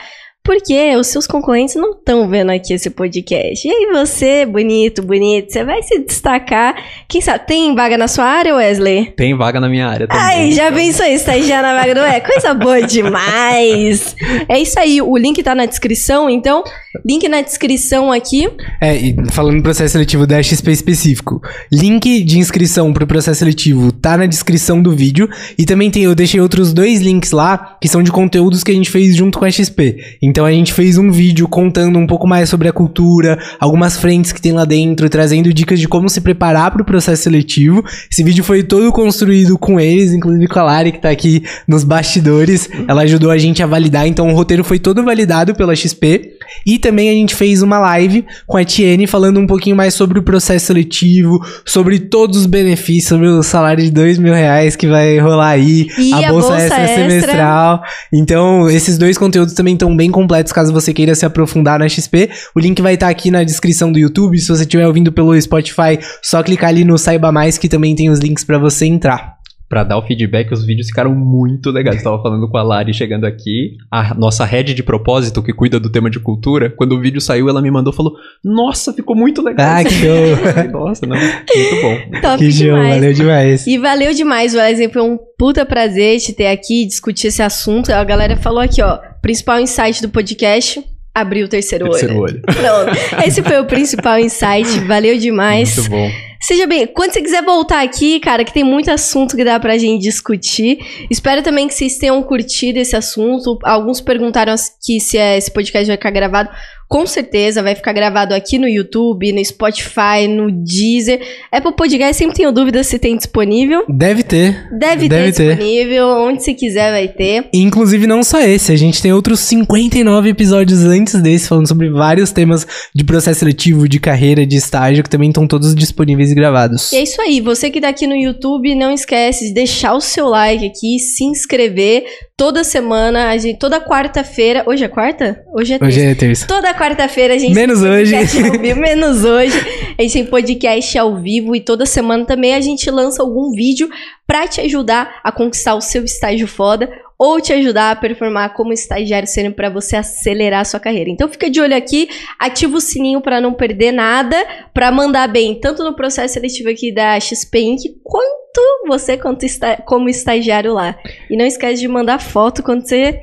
Porque os seus concorrentes não estão vendo aqui esse podcast. E aí você, bonito, bonito, você vai se destacar. Quem sabe, tem vaga na sua área, Wesley? Tem vaga na minha área também. Ai, já pensou em estagiar na vaga do É? Coisa boa demais. É isso aí, o link tá na descrição, então, link na descrição aqui. É, e falando do processo seletivo da XP específico, link de inscrição pro processo seletivo tá na descrição do vídeo. E também tem, eu deixei outros dois links lá, que são de conteúdos que a gente fez junto com a XP. Então a gente fez um vídeo contando um pouco mais sobre a cultura, algumas frentes que tem lá dentro, trazendo dicas de como se preparar pro processo seletivo. Esse vídeo foi todo construído com eles, inclusive com a Lari, que tá aqui nos bastidores. Ela ajudou a gente a validar, então o roteiro foi todo validado pela XP. E também a gente fez uma live com a Tiene falando um pouquinho mais sobre o processo seletivo, sobre todos os benefícios, sobre o salário de dois mil reais que vai rolar aí, a bolsa extra. semestral. Então, esses dois conteúdos também estão bem completos caso você queira se aprofundar na XP. O link vai estar aqui na descrição do YouTube. Se você estiver ouvindo pelo Spotify, só clicar ali no Saiba Mais que também tem os links para você entrar. Pra dar o feedback, os vídeos ficaram muito legais. Eu tava falando com a Lari chegando aqui, a nossa head de propósito, que cuida do tema de cultura, quando o vídeo saiu, ela me mandou e falou: Nossa, ficou muito legal. Ah, que show! Nossa, não, muito bom. Top que show, valeu demais. E valeu demais, Wesley. Foi um puta prazer te ter aqui, discutir esse assunto. A galera falou aqui, ó. Principal insight do podcast. Abrir o terceiro, Terceiro olho. olho. Pronto. Esse foi o principal insight. Valeu demais. Muito bom. Seja bem, quando você quiser voltar aqui, cara, que tem muito assunto que dá pra gente discutir. Espero também que vocês tenham curtido esse assunto. Alguns perguntaram que se é- esse podcast vai ficar gravado. Com certeza, vai ficar gravado aqui no YouTube, no Spotify, no Deezer. Apple Podcast, sempre tenho dúvidas se tem disponível. Deve ter. Deve, Deve ter ter. disponível, onde você quiser vai ter. Inclusive, não só esse, a gente tem outros 59 episódios antes desse, falando sobre vários temas de processo seletivo, de carreira, de estágio, que também estão todos disponíveis e gravados. E é isso aí, você que tá aqui no YouTube, não esquece de deixar o seu like aqui, se inscrever. Toda semana, a gente, toda quarta-feira. Hoje é quarta? Hoje é terça. Hoje é terça. Toda quarta-feira a gente Menos hoje. vivo, menos hoje. A gente tem podcast ao vivo e toda semana também a gente lança algum vídeo pra te ajudar a conquistar o seu estágio foda ou te ajudar a performar como estagiário sênior pra você acelerar a sua carreira. Então fica de olho aqui, ativa o sininho pra não perder nada, pra mandar bem tanto no processo seletivo aqui da XP Inc, quanto você quanto esta- como estagiário lá. E não esquece de mandar foto quando você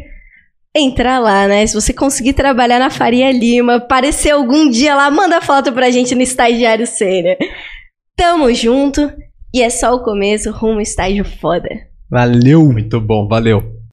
entrar lá, né? Se você conseguir trabalhar na Faria Lima, aparecer algum dia lá, manda foto pra gente no estagiário sênior. Tamo junto e é só o começo rumo estágio foda. Valeu! Muito bom, valeu.